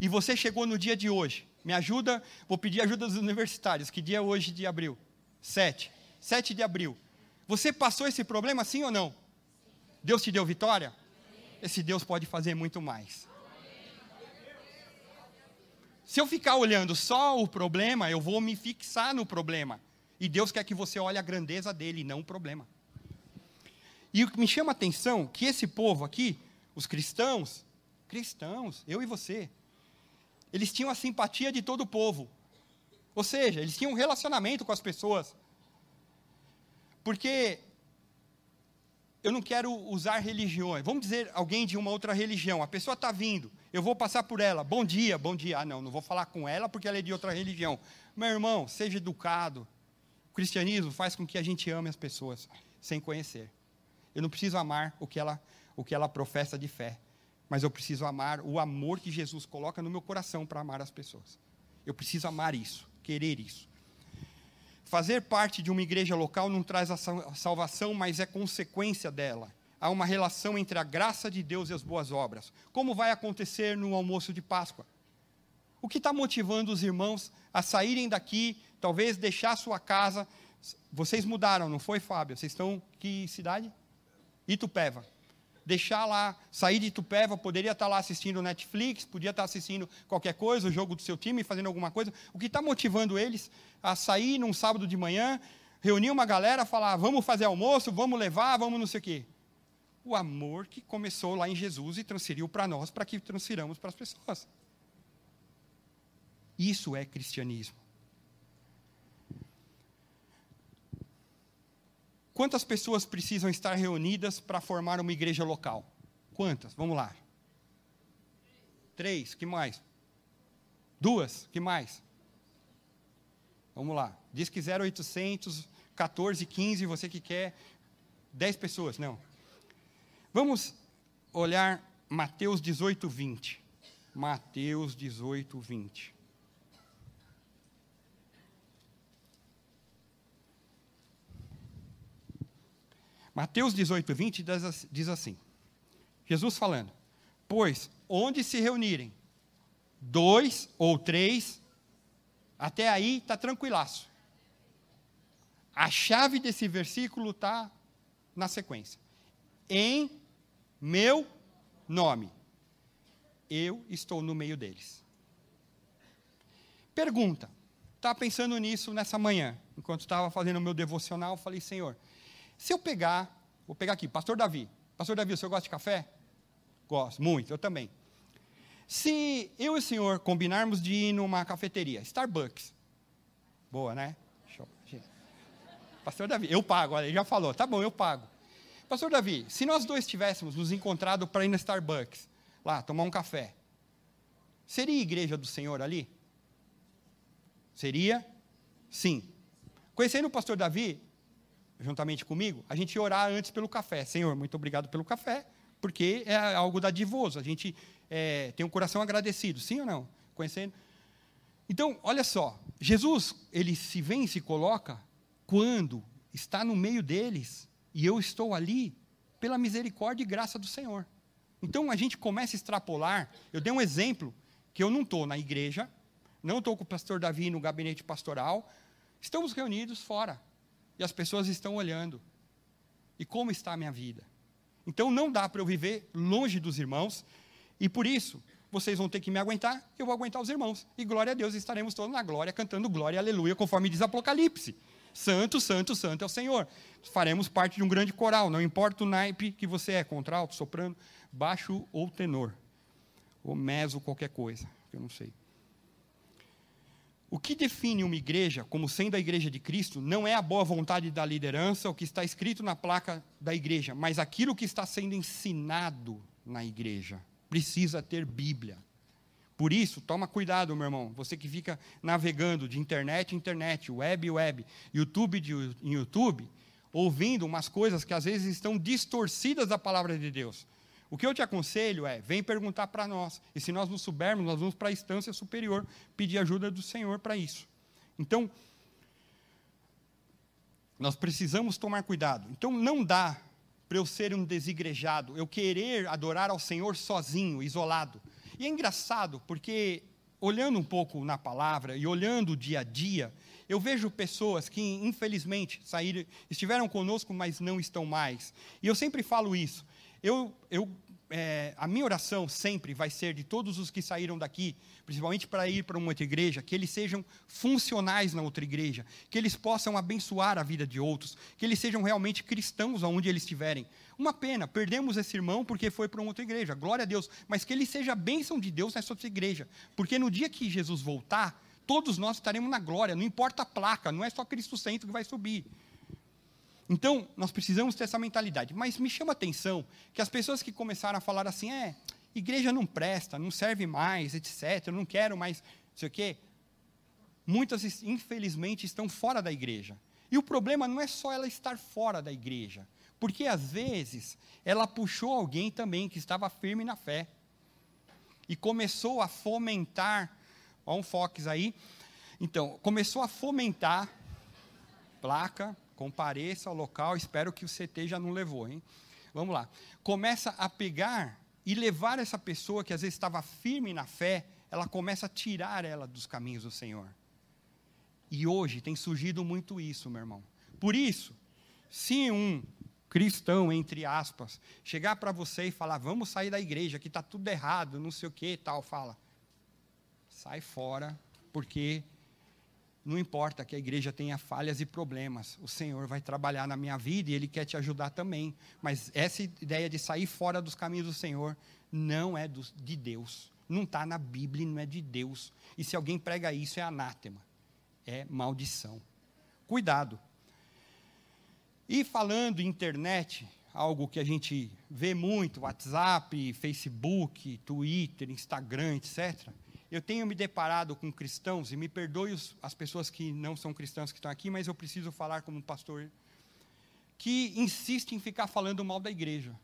E você chegou no dia de hoje. Me ajuda, vou pedir ajuda dos universitários. Que dia é hoje de abril? Sete. Sete de abril. Você passou esse problema sim ou não? Deus te deu vitória? Esse Deus pode fazer muito mais. Se eu ficar olhando só o problema, eu vou me fixar no problema. E Deus quer que você olhe a grandeza dele, não o problema. E o que me chama a atenção que esse povo aqui, os cristãos, cristãos, eu e você, eles tinham a simpatia de todo o povo. Ou seja, eles tinham um relacionamento com as pessoas. Porque eu não quero usar religiões. Vamos dizer alguém de uma outra religião. A pessoa está vindo. Eu vou passar por ela. Bom dia, bom dia. Ah, não, não vou falar com ela porque ela é de outra religião. Meu irmão, seja educado. O cristianismo faz com que a gente ame as pessoas sem conhecer. Eu não preciso amar o que ela, o que ela professa de fé, mas eu preciso amar o amor que Jesus coloca no meu coração para amar as pessoas. Eu preciso amar isso, querer isso. Fazer parte de uma igreja local não traz a salvação, mas é consequência dela. Há uma relação entre a graça de Deus e as boas obras. Como vai acontecer no almoço de Páscoa? O que está motivando os irmãos a saírem daqui, talvez deixar sua casa? Vocês mudaram, não foi, Fábio? Vocês estão que cidade? Itupeva deixar lá, sair de Itupeva, poderia estar lá assistindo Netflix, podia estar assistindo qualquer coisa, o jogo do seu time, fazendo alguma coisa. O que está motivando eles a sair num sábado de manhã, reunir uma galera, falar, vamos fazer almoço, vamos levar, vamos não sei o quê. O amor que começou lá em Jesus e transferiu para nós, para que transfiramos para as pessoas. Isso é cristianismo. Quantas pessoas precisam estar reunidas para formar uma igreja local? Quantas? Vamos lá. Três, que mais? Duas, que mais? Vamos lá. Diz que 0800 14, 15, você que quer 10 pessoas, não. Vamos olhar Mateus 18, 20. Mateus 18, 20. Mateus 18, 20 diz assim: Jesus falando, pois onde se reunirem dois ou três, até aí está tranquilaço. A chave desse versículo está na sequência. Em meu nome, eu estou no meio deles. Pergunta: estava pensando nisso nessa manhã, enquanto estava fazendo o meu devocional, falei, Senhor, se eu pegar, vou pegar aqui, Pastor Davi. Pastor Davi, o senhor gosta de café? Gosto, muito, eu também. Se eu e o senhor combinarmos de ir numa cafeteria, Starbucks. Boa, né? Pastor Davi, eu pago, ele já falou, tá bom, eu pago. Pastor Davi, se nós dois tivéssemos nos encontrado para ir na Starbucks, lá, tomar um café, seria igreja do Senhor ali? Seria? Sim. Conhecendo o pastor Davi, juntamente comigo, a gente orar antes pelo café. Senhor, muito obrigado pelo café, porque é algo dadivoso. A gente é, tem um coração agradecido, sim ou não? Conhecendo. Então, olha só, Jesus, ele se vem e se coloca quando está no meio deles, E eu estou ali pela misericórdia e graça do Senhor. Então a gente começa a extrapolar. Eu dei um exemplo que eu não estou na igreja, não estou com o pastor Davi no gabinete pastoral, estamos reunidos fora e as pessoas estão olhando. E como está a minha vida? Então não dá para eu viver longe dos irmãos e por isso vocês vão ter que me aguentar, eu vou aguentar os irmãos. E glória a Deus, estaremos todos na glória, cantando glória e aleluia, conforme diz Apocalipse. Santo, santo, santo é o Senhor. Faremos parte de um grande coral, não importa o naipe que você é, contralto, soprano, baixo ou tenor, ou meso, qualquer coisa, eu não sei. O que define uma igreja como sendo a igreja de Cristo não é a boa vontade da liderança, o que está escrito na placa da igreja, mas aquilo que está sendo ensinado na igreja precisa ter Bíblia. Por isso, toma cuidado, meu irmão. Você que fica navegando de internet em internet, web web, YouTube de YouTube, ouvindo umas coisas que às vezes estão distorcidas da palavra de Deus. O que eu te aconselho é, vem perguntar para nós. E se nós não soubermos, nós vamos para a instância superior pedir ajuda do Senhor para isso. Então, nós precisamos tomar cuidado. Então, não dá para eu ser um desigrejado, eu querer adorar ao Senhor sozinho, isolado. E é engraçado, porque olhando um pouco na palavra e olhando o dia a dia, eu vejo pessoas que, infelizmente, saíram, estiveram conosco, mas não estão mais. E eu sempre falo isso. Eu, eu é, a minha oração sempre vai ser de todos os que saíram daqui, principalmente para ir para uma outra igreja, que eles sejam funcionais na outra igreja, que eles possam abençoar a vida de outros, que eles sejam realmente cristãos aonde eles estiverem. Uma pena, perdemos esse irmão porque foi para uma outra igreja, glória a Deus, mas que ele seja a bênção de Deus nessa outra igreja, porque no dia que Jesus voltar, todos nós estaremos na glória, não importa a placa, não é só Cristo Santo que vai subir. Então, nós precisamos ter essa mentalidade. Mas me chama a atenção que as pessoas que começaram a falar assim, é, igreja não presta, não serve mais, etc., não quero mais, não sei o quê, muitas, infelizmente, estão fora da igreja. E o problema não é só ela estar fora da igreja, porque às vezes ela puxou alguém também que estava firme na fé e começou a fomentar, olha um fox aí, então, começou a fomentar placa, compareça ao local, espero que o CT já não levou, hein? Vamos lá. Começa a pegar e levar essa pessoa que às vezes estava firme na fé, ela começa a tirar ela dos caminhos do Senhor. E hoje tem surgido muito isso, meu irmão. Por isso, se um cristão, entre aspas, chegar para você e falar, vamos sair da igreja, que está tudo errado, não sei o que tal, fala, sai fora, porque não importa que a igreja tenha falhas e problemas, o Senhor vai trabalhar na minha vida e Ele quer te ajudar também. Mas essa ideia de sair fora dos caminhos do Senhor não é do, de Deus. Não está na Bíblia, não é de Deus. E se alguém prega isso, é anátema, é maldição. Cuidado. E falando em internet, algo que a gente vê muito, WhatsApp, Facebook, Twitter, Instagram, etc eu tenho me deparado com cristãos, e me perdoe as pessoas que não são cristãs que estão aqui, mas eu preciso falar como pastor, que insistem em ficar falando mal da igreja.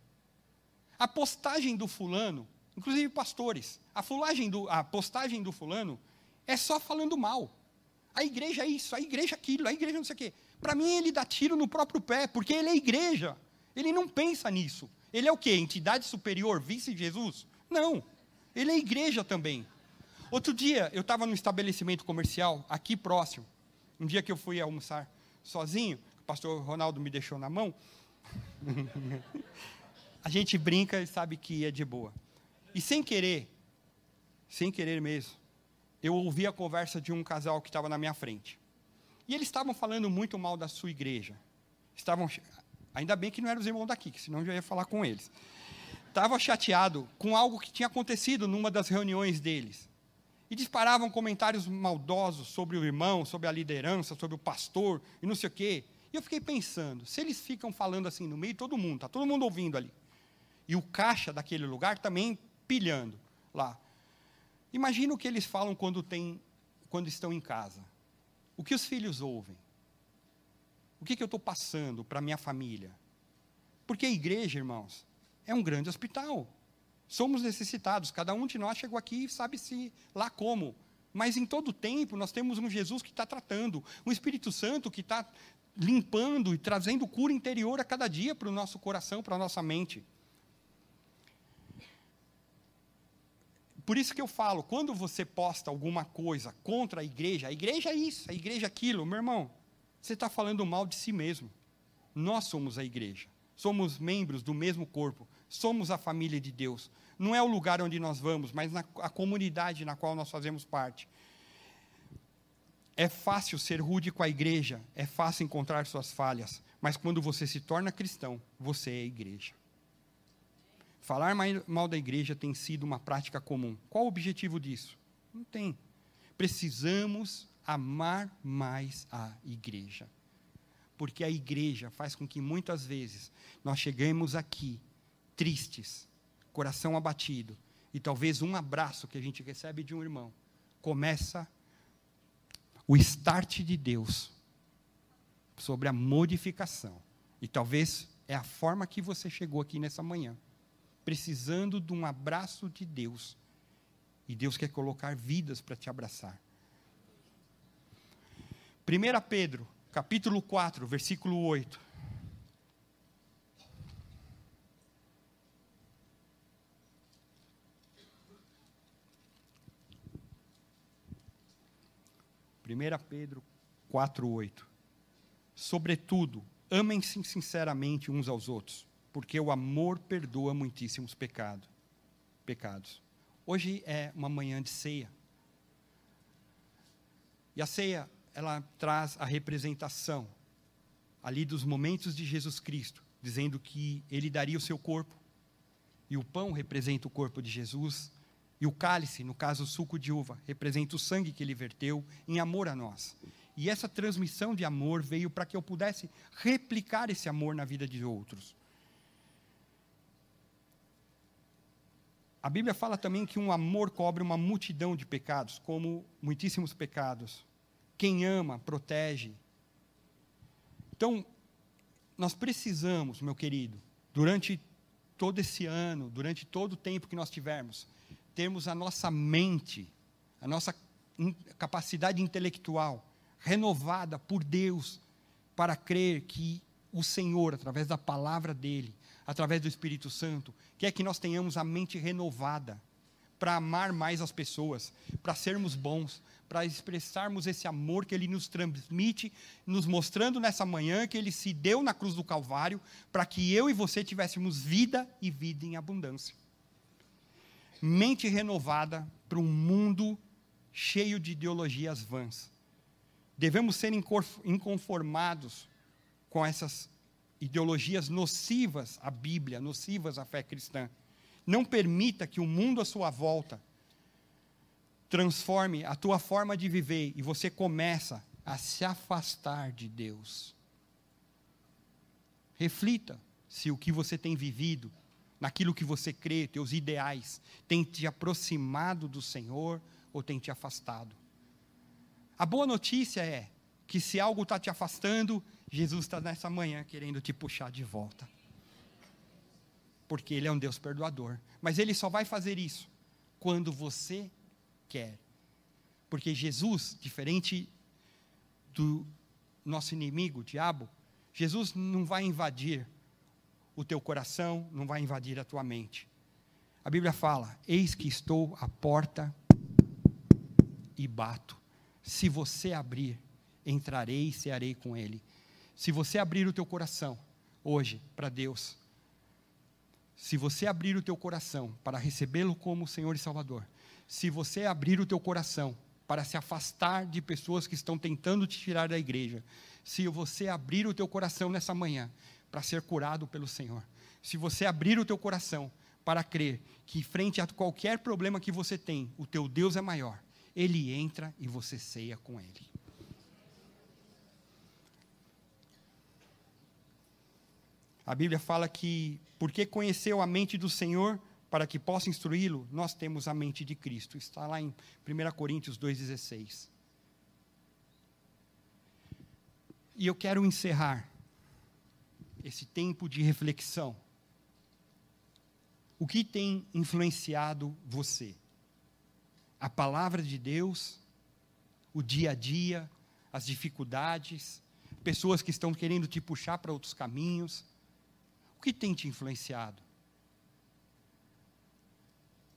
A postagem do fulano, inclusive pastores, a, do, a postagem do fulano é só falando mal. A igreja é isso, a igreja é aquilo, a igreja não sei o quê. Para mim, ele dá tiro no próprio pé, porque ele é igreja. Ele não pensa nisso. Ele é o quê? Entidade superior, vice de Jesus? Não. Ele é igreja também. Outro dia, eu estava num estabelecimento comercial, aqui próximo. Um dia que eu fui almoçar sozinho, o pastor Ronaldo me deixou na mão. [LAUGHS] a gente brinca e sabe que é de boa. E sem querer, sem querer mesmo, eu ouvi a conversa de um casal que estava na minha frente. E eles estavam falando muito mal da sua igreja. Estavam, ainda bem que não eram os irmãos daqui, que senão eu já ia falar com eles. Estava chateado com algo que tinha acontecido numa das reuniões deles e disparavam comentários maldosos sobre o irmão, sobre a liderança, sobre o pastor e não sei o quê. E eu fiquei pensando, se eles ficam falando assim no meio, todo mundo, está todo mundo ouvindo ali. E o caixa daquele lugar também pilhando lá. Imagina o que eles falam quando, tem, quando estão em casa. O que os filhos ouvem? O que, que eu estou passando para a minha família? Porque a igreja, irmãos, é um grande hospital. Somos necessitados, cada um de nós chegou aqui e sabe-se lá como. Mas em todo tempo nós temos um Jesus que está tratando, um Espírito Santo que está limpando e trazendo cura interior a cada dia para o nosso coração, para a nossa mente. Por isso que eu falo, quando você posta alguma coisa contra a igreja, a igreja é isso, a igreja é aquilo, meu irmão, você está falando mal de si mesmo. Nós somos a igreja, somos membros do mesmo corpo, somos a família de Deus. Não é o lugar onde nós vamos, mas na, a comunidade na qual nós fazemos parte. É fácil ser rude com a igreja, é fácil encontrar suas falhas, mas quando você se torna cristão, você é igreja. Falar mal da igreja tem sido uma prática comum. Qual o objetivo disso? Não tem. Precisamos amar mais a igreja. Porque a igreja faz com que muitas vezes nós cheguemos aqui tristes, coração abatido, e talvez um abraço que a gente recebe de um irmão começa o start de Deus sobre a modificação. E talvez é a forma que você chegou aqui nessa manhã precisando de um abraço de Deus. E Deus quer colocar vidas para te abraçar. 1 Pedro, capítulo 4, versículo 8. Primeira Pedro 4:8. Sobretudo, amem-se sinceramente uns aos outros porque o amor perdoa muitíssimos pecados. pecados. Hoje é uma manhã de ceia. E a ceia, ela traz a representação ali dos momentos de Jesus Cristo, dizendo que ele daria o seu corpo, e o pão representa o corpo de Jesus, e o cálice, no caso o suco de uva, representa o sangue que ele verteu em amor a nós. E essa transmissão de amor veio para que eu pudesse replicar esse amor na vida de outros. A Bíblia fala também que um amor cobre uma multidão de pecados, como muitíssimos pecados. Quem ama, protege. Então, nós precisamos, meu querido, durante todo esse ano, durante todo o tempo que nós tivermos, termos a nossa mente, a nossa capacidade intelectual renovada por Deus para crer que o Senhor, através da palavra dele, através do Espírito Santo, quer que nós tenhamos a mente renovada para amar mais as pessoas, para sermos bons, para expressarmos esse amor que Ele nos transmite, nos mostrando nessa manhã que Ele se deu na cruz do Calvário para que eu e você tivéssemos vida e vida em abundância. Mente renovada para um mundo cheio de ideologias vãs. Devemos ser inconformados com essas ideologias nocivas à Bíblia, nocivas à fé cristã. Não permita que o mundo à sua volta transforme a tua forma de viver e você começa a se afastar de Deus. Reflita se o que você tem vivido, naquilo que você crê, teus ideais, tem te aproximado do Senhor ou tem te afastado. A boa notícia é que se algo está te afastando, Jesus está nessa manhã querendo te puxar de volta. Porque Ele é um Deus perdoador. Mas Ele só vai fazer isso quando você quer. Porque Jesus, diferente do nosso inimigo, o diabo, Jesus não vai invadir o teu coração, não vai invadir a tua mente. A Bíblia fala: Eis que estou à porta e bato. Se você abrir, entrarei e cearei com ele. Se você abrir o teu coração hoje para Deus, se você abrir o teu coração para recebê-lo como Senhor e Salvador, se você abrir o teu coração para se afastar de pessoas que estão tentando te tirar da igreja, se você abrir o teu coração nessa manhã para ser curado pelo Senhor, se você abrir o teu coração para crer que frente a qualquer problema que você tem, o teu Deus é maior, ele entra e você ceia com ele. A Bíblia fala que, porque conheceu a mente do Senhor, para que possa instruí-lo, nós temos a mente de Cristo. Está lá em 1 Coríntios 2,16. E eu quero encerrar esse tempo de reflexão. O que tem influenciado você? A palavra de Deus, o dia a dia, as dificuldades, pessoas que estão querendo te puxar para outros caminhos? O que tem te influenciado?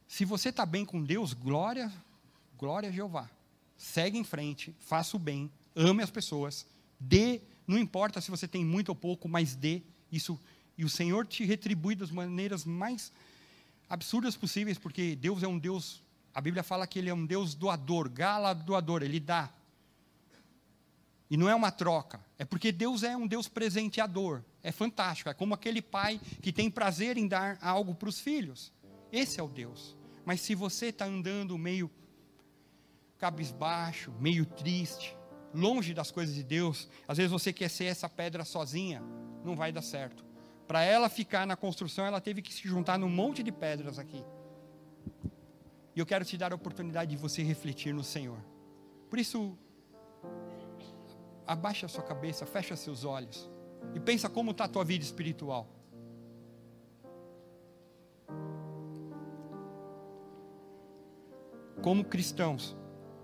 Se você está bem com Deus, glória, glória a Jeová. Segue em frente, faça o bem, ame as pessoas, dê, não importa se você tem muito ou pouco, mas dê isso e o Senhor te retribui das maneiras mais absurdas possíveis, porque Deus é um Deus, a Bíblia fala que Ele é um Deus doador, gala doador, Ele dá. E não é uma troca, é porque Deus é um Deus presenteador, é fantástico, é como aquele pai que tem prazer em dar algo para os filhos. Esse é o Deus. Mas se você está andando meio cabisbaixo, meio triste, longe das coisas de Deus, às vezes você quer ser essa pedra sozinha, não vai dar certo. Para ela ficar na construção, ela teve que se juntar num monte de pedras aqui. E eu quero te dar a oportunidade de você refletir no Senhor. Por isso, abaixa a sua cabeça, fecha seus olhos e pensa como está a tua vida espiritual. Como cristãos,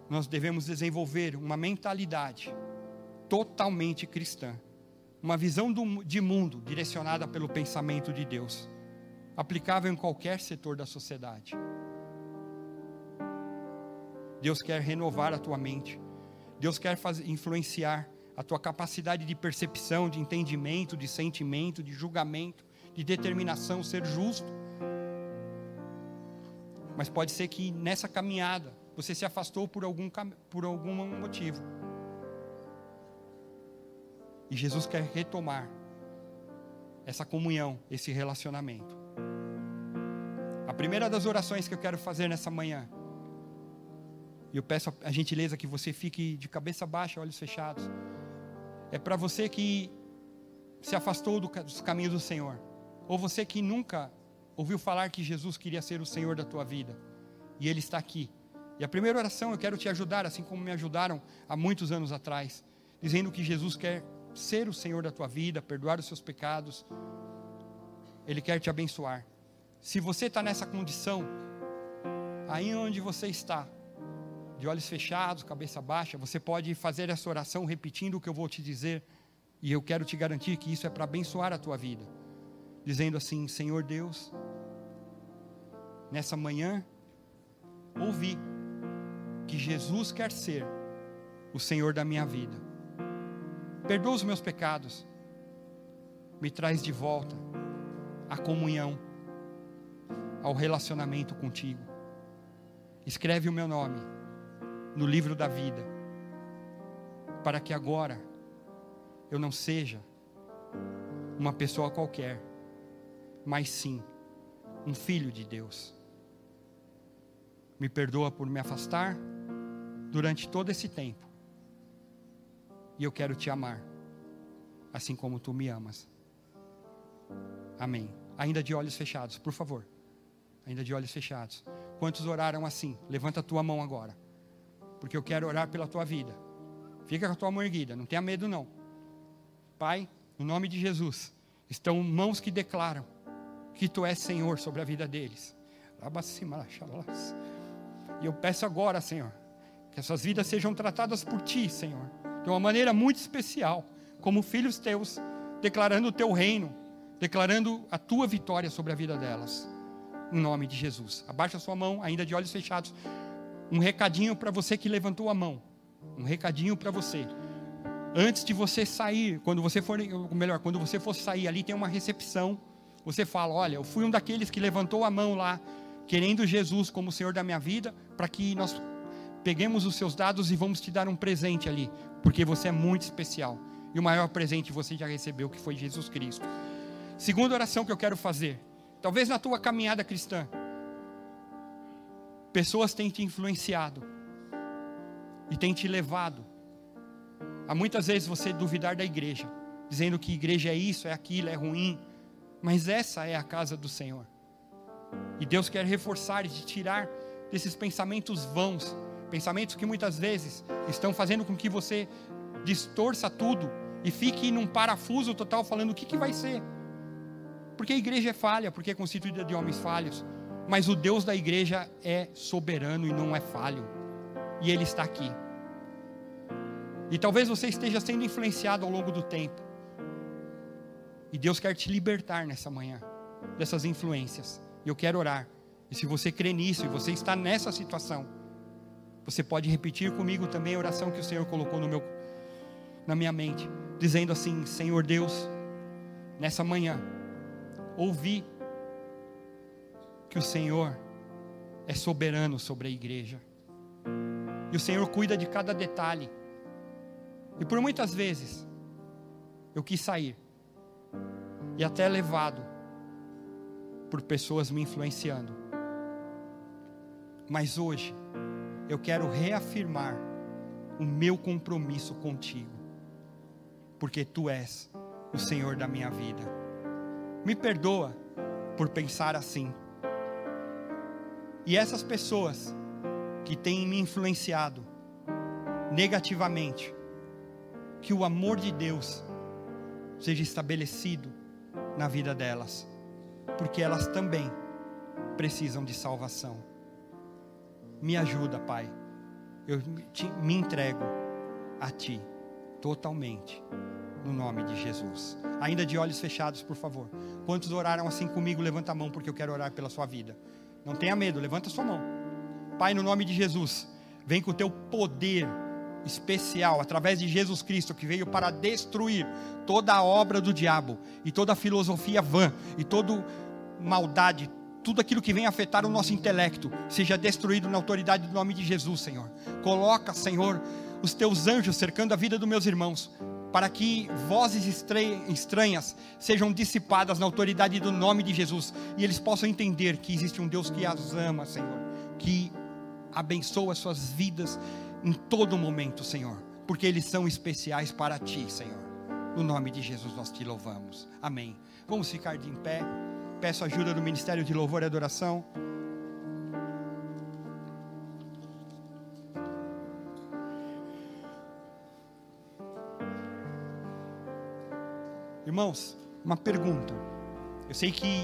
nós devemos desenvolver uma mentalidade totalmente cristã, uma visão de mundo direcionada pelo pensamento de Deus, aplicável em qualquer setor da sociedade. Deus quer renovar a tua mente, Deus quer influenciar a tua capacidade de percepção, de entendimento, de sentimento, de julgamento, de determinação, ser justo. Mas pode ser que nessa caminhada você se afastou por algum, por algum motivo. E Jesus quer retomar essa comunhão, esse relacionamento. A primeira das orações que eu quero fazer nessa manhã, e eu peço a gentileza que você fique de cabeça baixa, olhos fechados, é para você que se afastou dos caminhos do Senhor, ou você que nunca ouviu falar que Jesus queria ser o Senhor da tua vida, e Ele está aqui e a primeira oração eu quero te ajudar, assim como me ajudaram há muitos anos atrás, dizendo que Jesus quer ser o Senhor da tua vida, perdoar os seus pecados, Ele quer te abençoar. Se você está nessa condição, aí onde você está, de olhos fechados, cabeça baixa, você pode fazer essa oração repetindo o que eu vou te dizer, e eu quero te garantir que isso é para abençoar a tua vida, dizendo assim: Senhor Deus, nessa manhã, ouvi que Jesus quer ser o Senhor da minha vida. Perdoa os meus pecados, me traz de volta à comunhão, ao relacionamento contigo. Escreve o meu nome no livro da vida, para que agora eu não seja uma pessoa qualquer, mas sim um filho de Deus. Me perdoa por me afastar durante todo esse tempo. E eu quero te amar, assim como tu me amas. Amém. Ainda de olhos fechados, por favor. Ainda de olhos fechados. Quantos oraram assim? Levanta a tua mão agora. Porque eu quero orar pela tua vida. Fica com a tua mão erguida, não tenha medo não. Pai, no nome de Jesus, estão mãos que declaram que tu és Senhor sobre a vida deles. E eu peço agora, Senhor, que essas vidas sejam tratadas por Ti, Senhor, de uma maneira muito especial, como filhos Teus, declarando o Teu reino, declarando a Tua vitória sobre a vida delas. Em nome de Jesus. Abaixa a sua mão, ainda de olhos fechados. Um recadinho para você que levantou a mão. Um recadinho para você. Antes de você sair, quando você for, melhor, quando você for sair ali tem uma recepção. Você fala: Olha, eu fui um daqueles que levantou a mão lá, querendo Jesus como Senhor da minha vida, para que nós peguemos os seus dados e vamos te dar um presente ali, porque você é muito especial. E o maior presente você já recebeu, que foi Jesus Cristo. Segunda oração que eu quero fazer. Talvez na tua caminhada cristã, pessoas têm te influenciado e têm te levado a muitas vezes você duvidar da igreja, dizendo que igreja é isso, é aquilo, é ruim, mas essa é a casa do Senhor. E Deus quer reforçar e te tirar desses pensamentos vãos Pensamentos que muitas vezes estão fazendo com que você distorça tudo e fique num parafuso total falando o que, que vai ser. Porque a igreja é falha, porque é constituída de homens falhos. Mas o Deus da igreja é soberano e não é falho. E Ele está aqui. E talvez você esteja sendo influenciado ao longo do tempo. E Deus quer te libertar nessa manhã dessas influências. E eu quero orar. E se você crê nisso e você está nessa situação, você pode repetir comigo também a oração que o Senhor colocou no meu, na minha mente, dizendo assim: Senhor Deus, nessa manhã, ouvi que o Senhor é soberano sobre a igreja. E o Senhor cuida de cada detalhe. E por muitas vezes eu quis sair e até levado por pessoas me influenciando. Mas hoje eu quero reafirmar o meu compromisso contigo, porque tu és o Senhor da minha vida. Me perdoa por pensar assim. E essas pessoas que têm me influenciado negativamente, que o amor de Deus seja estabelecido na vida delas, porque elas também precisam de salvação. Me ajuda, Pai. Eu te, me entrego a Ti totalmente, no nome de Jesus. Ainda de olhos fechados, por favor. Quantos oraram assim comigo? Levanta a mão, porque eu quero orar pela sua vida. Não tenha medo, levanta a sua mão. Pai, no nome de Jesus, vem com o teu poder especial através de Jesus Cristo que veio para destruir toda a obra do diabo e toda a filosofia vã e toda maldade, tudo aquilo que vem afetar o nosso intelecto, seja destruído na autoridade do nome de Jesus, Senhor. Coloca, Senhor, os teus anjos cercando a vida dos meus irmãos, para que vozes estranhas sejam dissipadas na autoridade do nome de Jesus e eles possam entender que existe um Deus que as ama, Senhor, que abençoa as suas vidas em todo momento, Senhor, porque eles são especiais para ti, Senhor. No nome de Jesus nós te louvamos. Amém. Vamos ficar de em pé. Peço ajuda do Ministério de Louvor e Adoração. Irmãos, uma pergunta. Eu sei que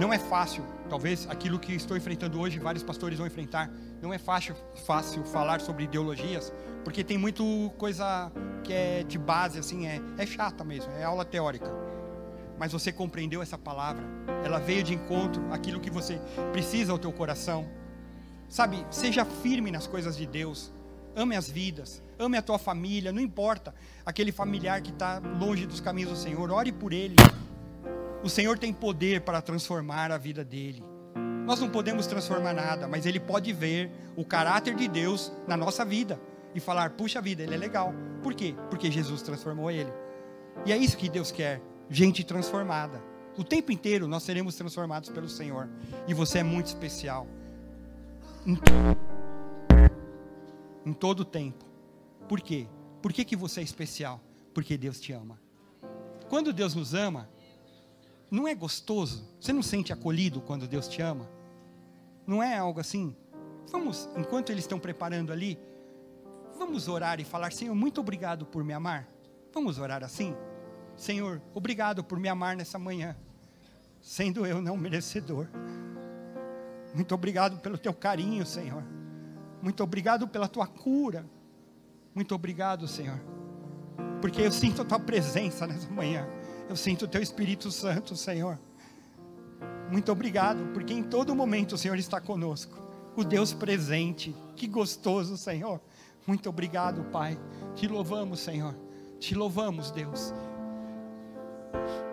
não é fácil, talvez aquilo que estou enfrentando hoje, vários pastores vão enfrentar. Não é fácil, fácil falar sobre ideologias, porque tem muito coisa que é de base, assim, é, é chata mesmo, é aula teórica. Mas você compreendeu essa palavra, ela veio de encontro àquilo que você precisa ao teu coração. Sabe, seja firme nas coisas de Deus, ame as vidas, ame a tua família, não importa aquele familiar que está longe dos caminhos do Senhor, ore por ele. O Senhor tem poder para transformar a vida dele. Nós não podemos transformar nada, mas ele pode ver o caráter de Deus na nossa vida e falar: puxa vida, ele é legal. Por quê? Porque Jesus transformou ele. E é isso que Deus quer: gente transformada. O tempo inteiro nós seremos transformados pelo Senhor. E você é muito especial. Em, em todo o tempo. Por quê? Por que, que você é especial? Porque Deus te ama. Quando Deus nos ama, não é gostoso? Você não sente acolhido quando Deus te ama? Não é algo assim? Vamos, enquanto eles estão preparando ali, vamos orar e falar: Senhor, muito obrigado por me amar. Vamos orar assim? Senhor, obrigado por me amar nessa manhã, sendo eu não merecedor. Muito obrigado pelo teu carinho, Senhor. Muito obrigado pela tua cura. Muito obrigado, Senhor. Porque eu sinto a tua presença nessa manhã. Eu sinto o teu Espírito Santo, Senhor. Muito obrigado, porque em todo momento o Senhor está conosco. O Deus presente. Que gostoso, Senhor. Muito obrigado, Pai. Te louvamos, Senhor. Te louvamos, Deus. Thank you.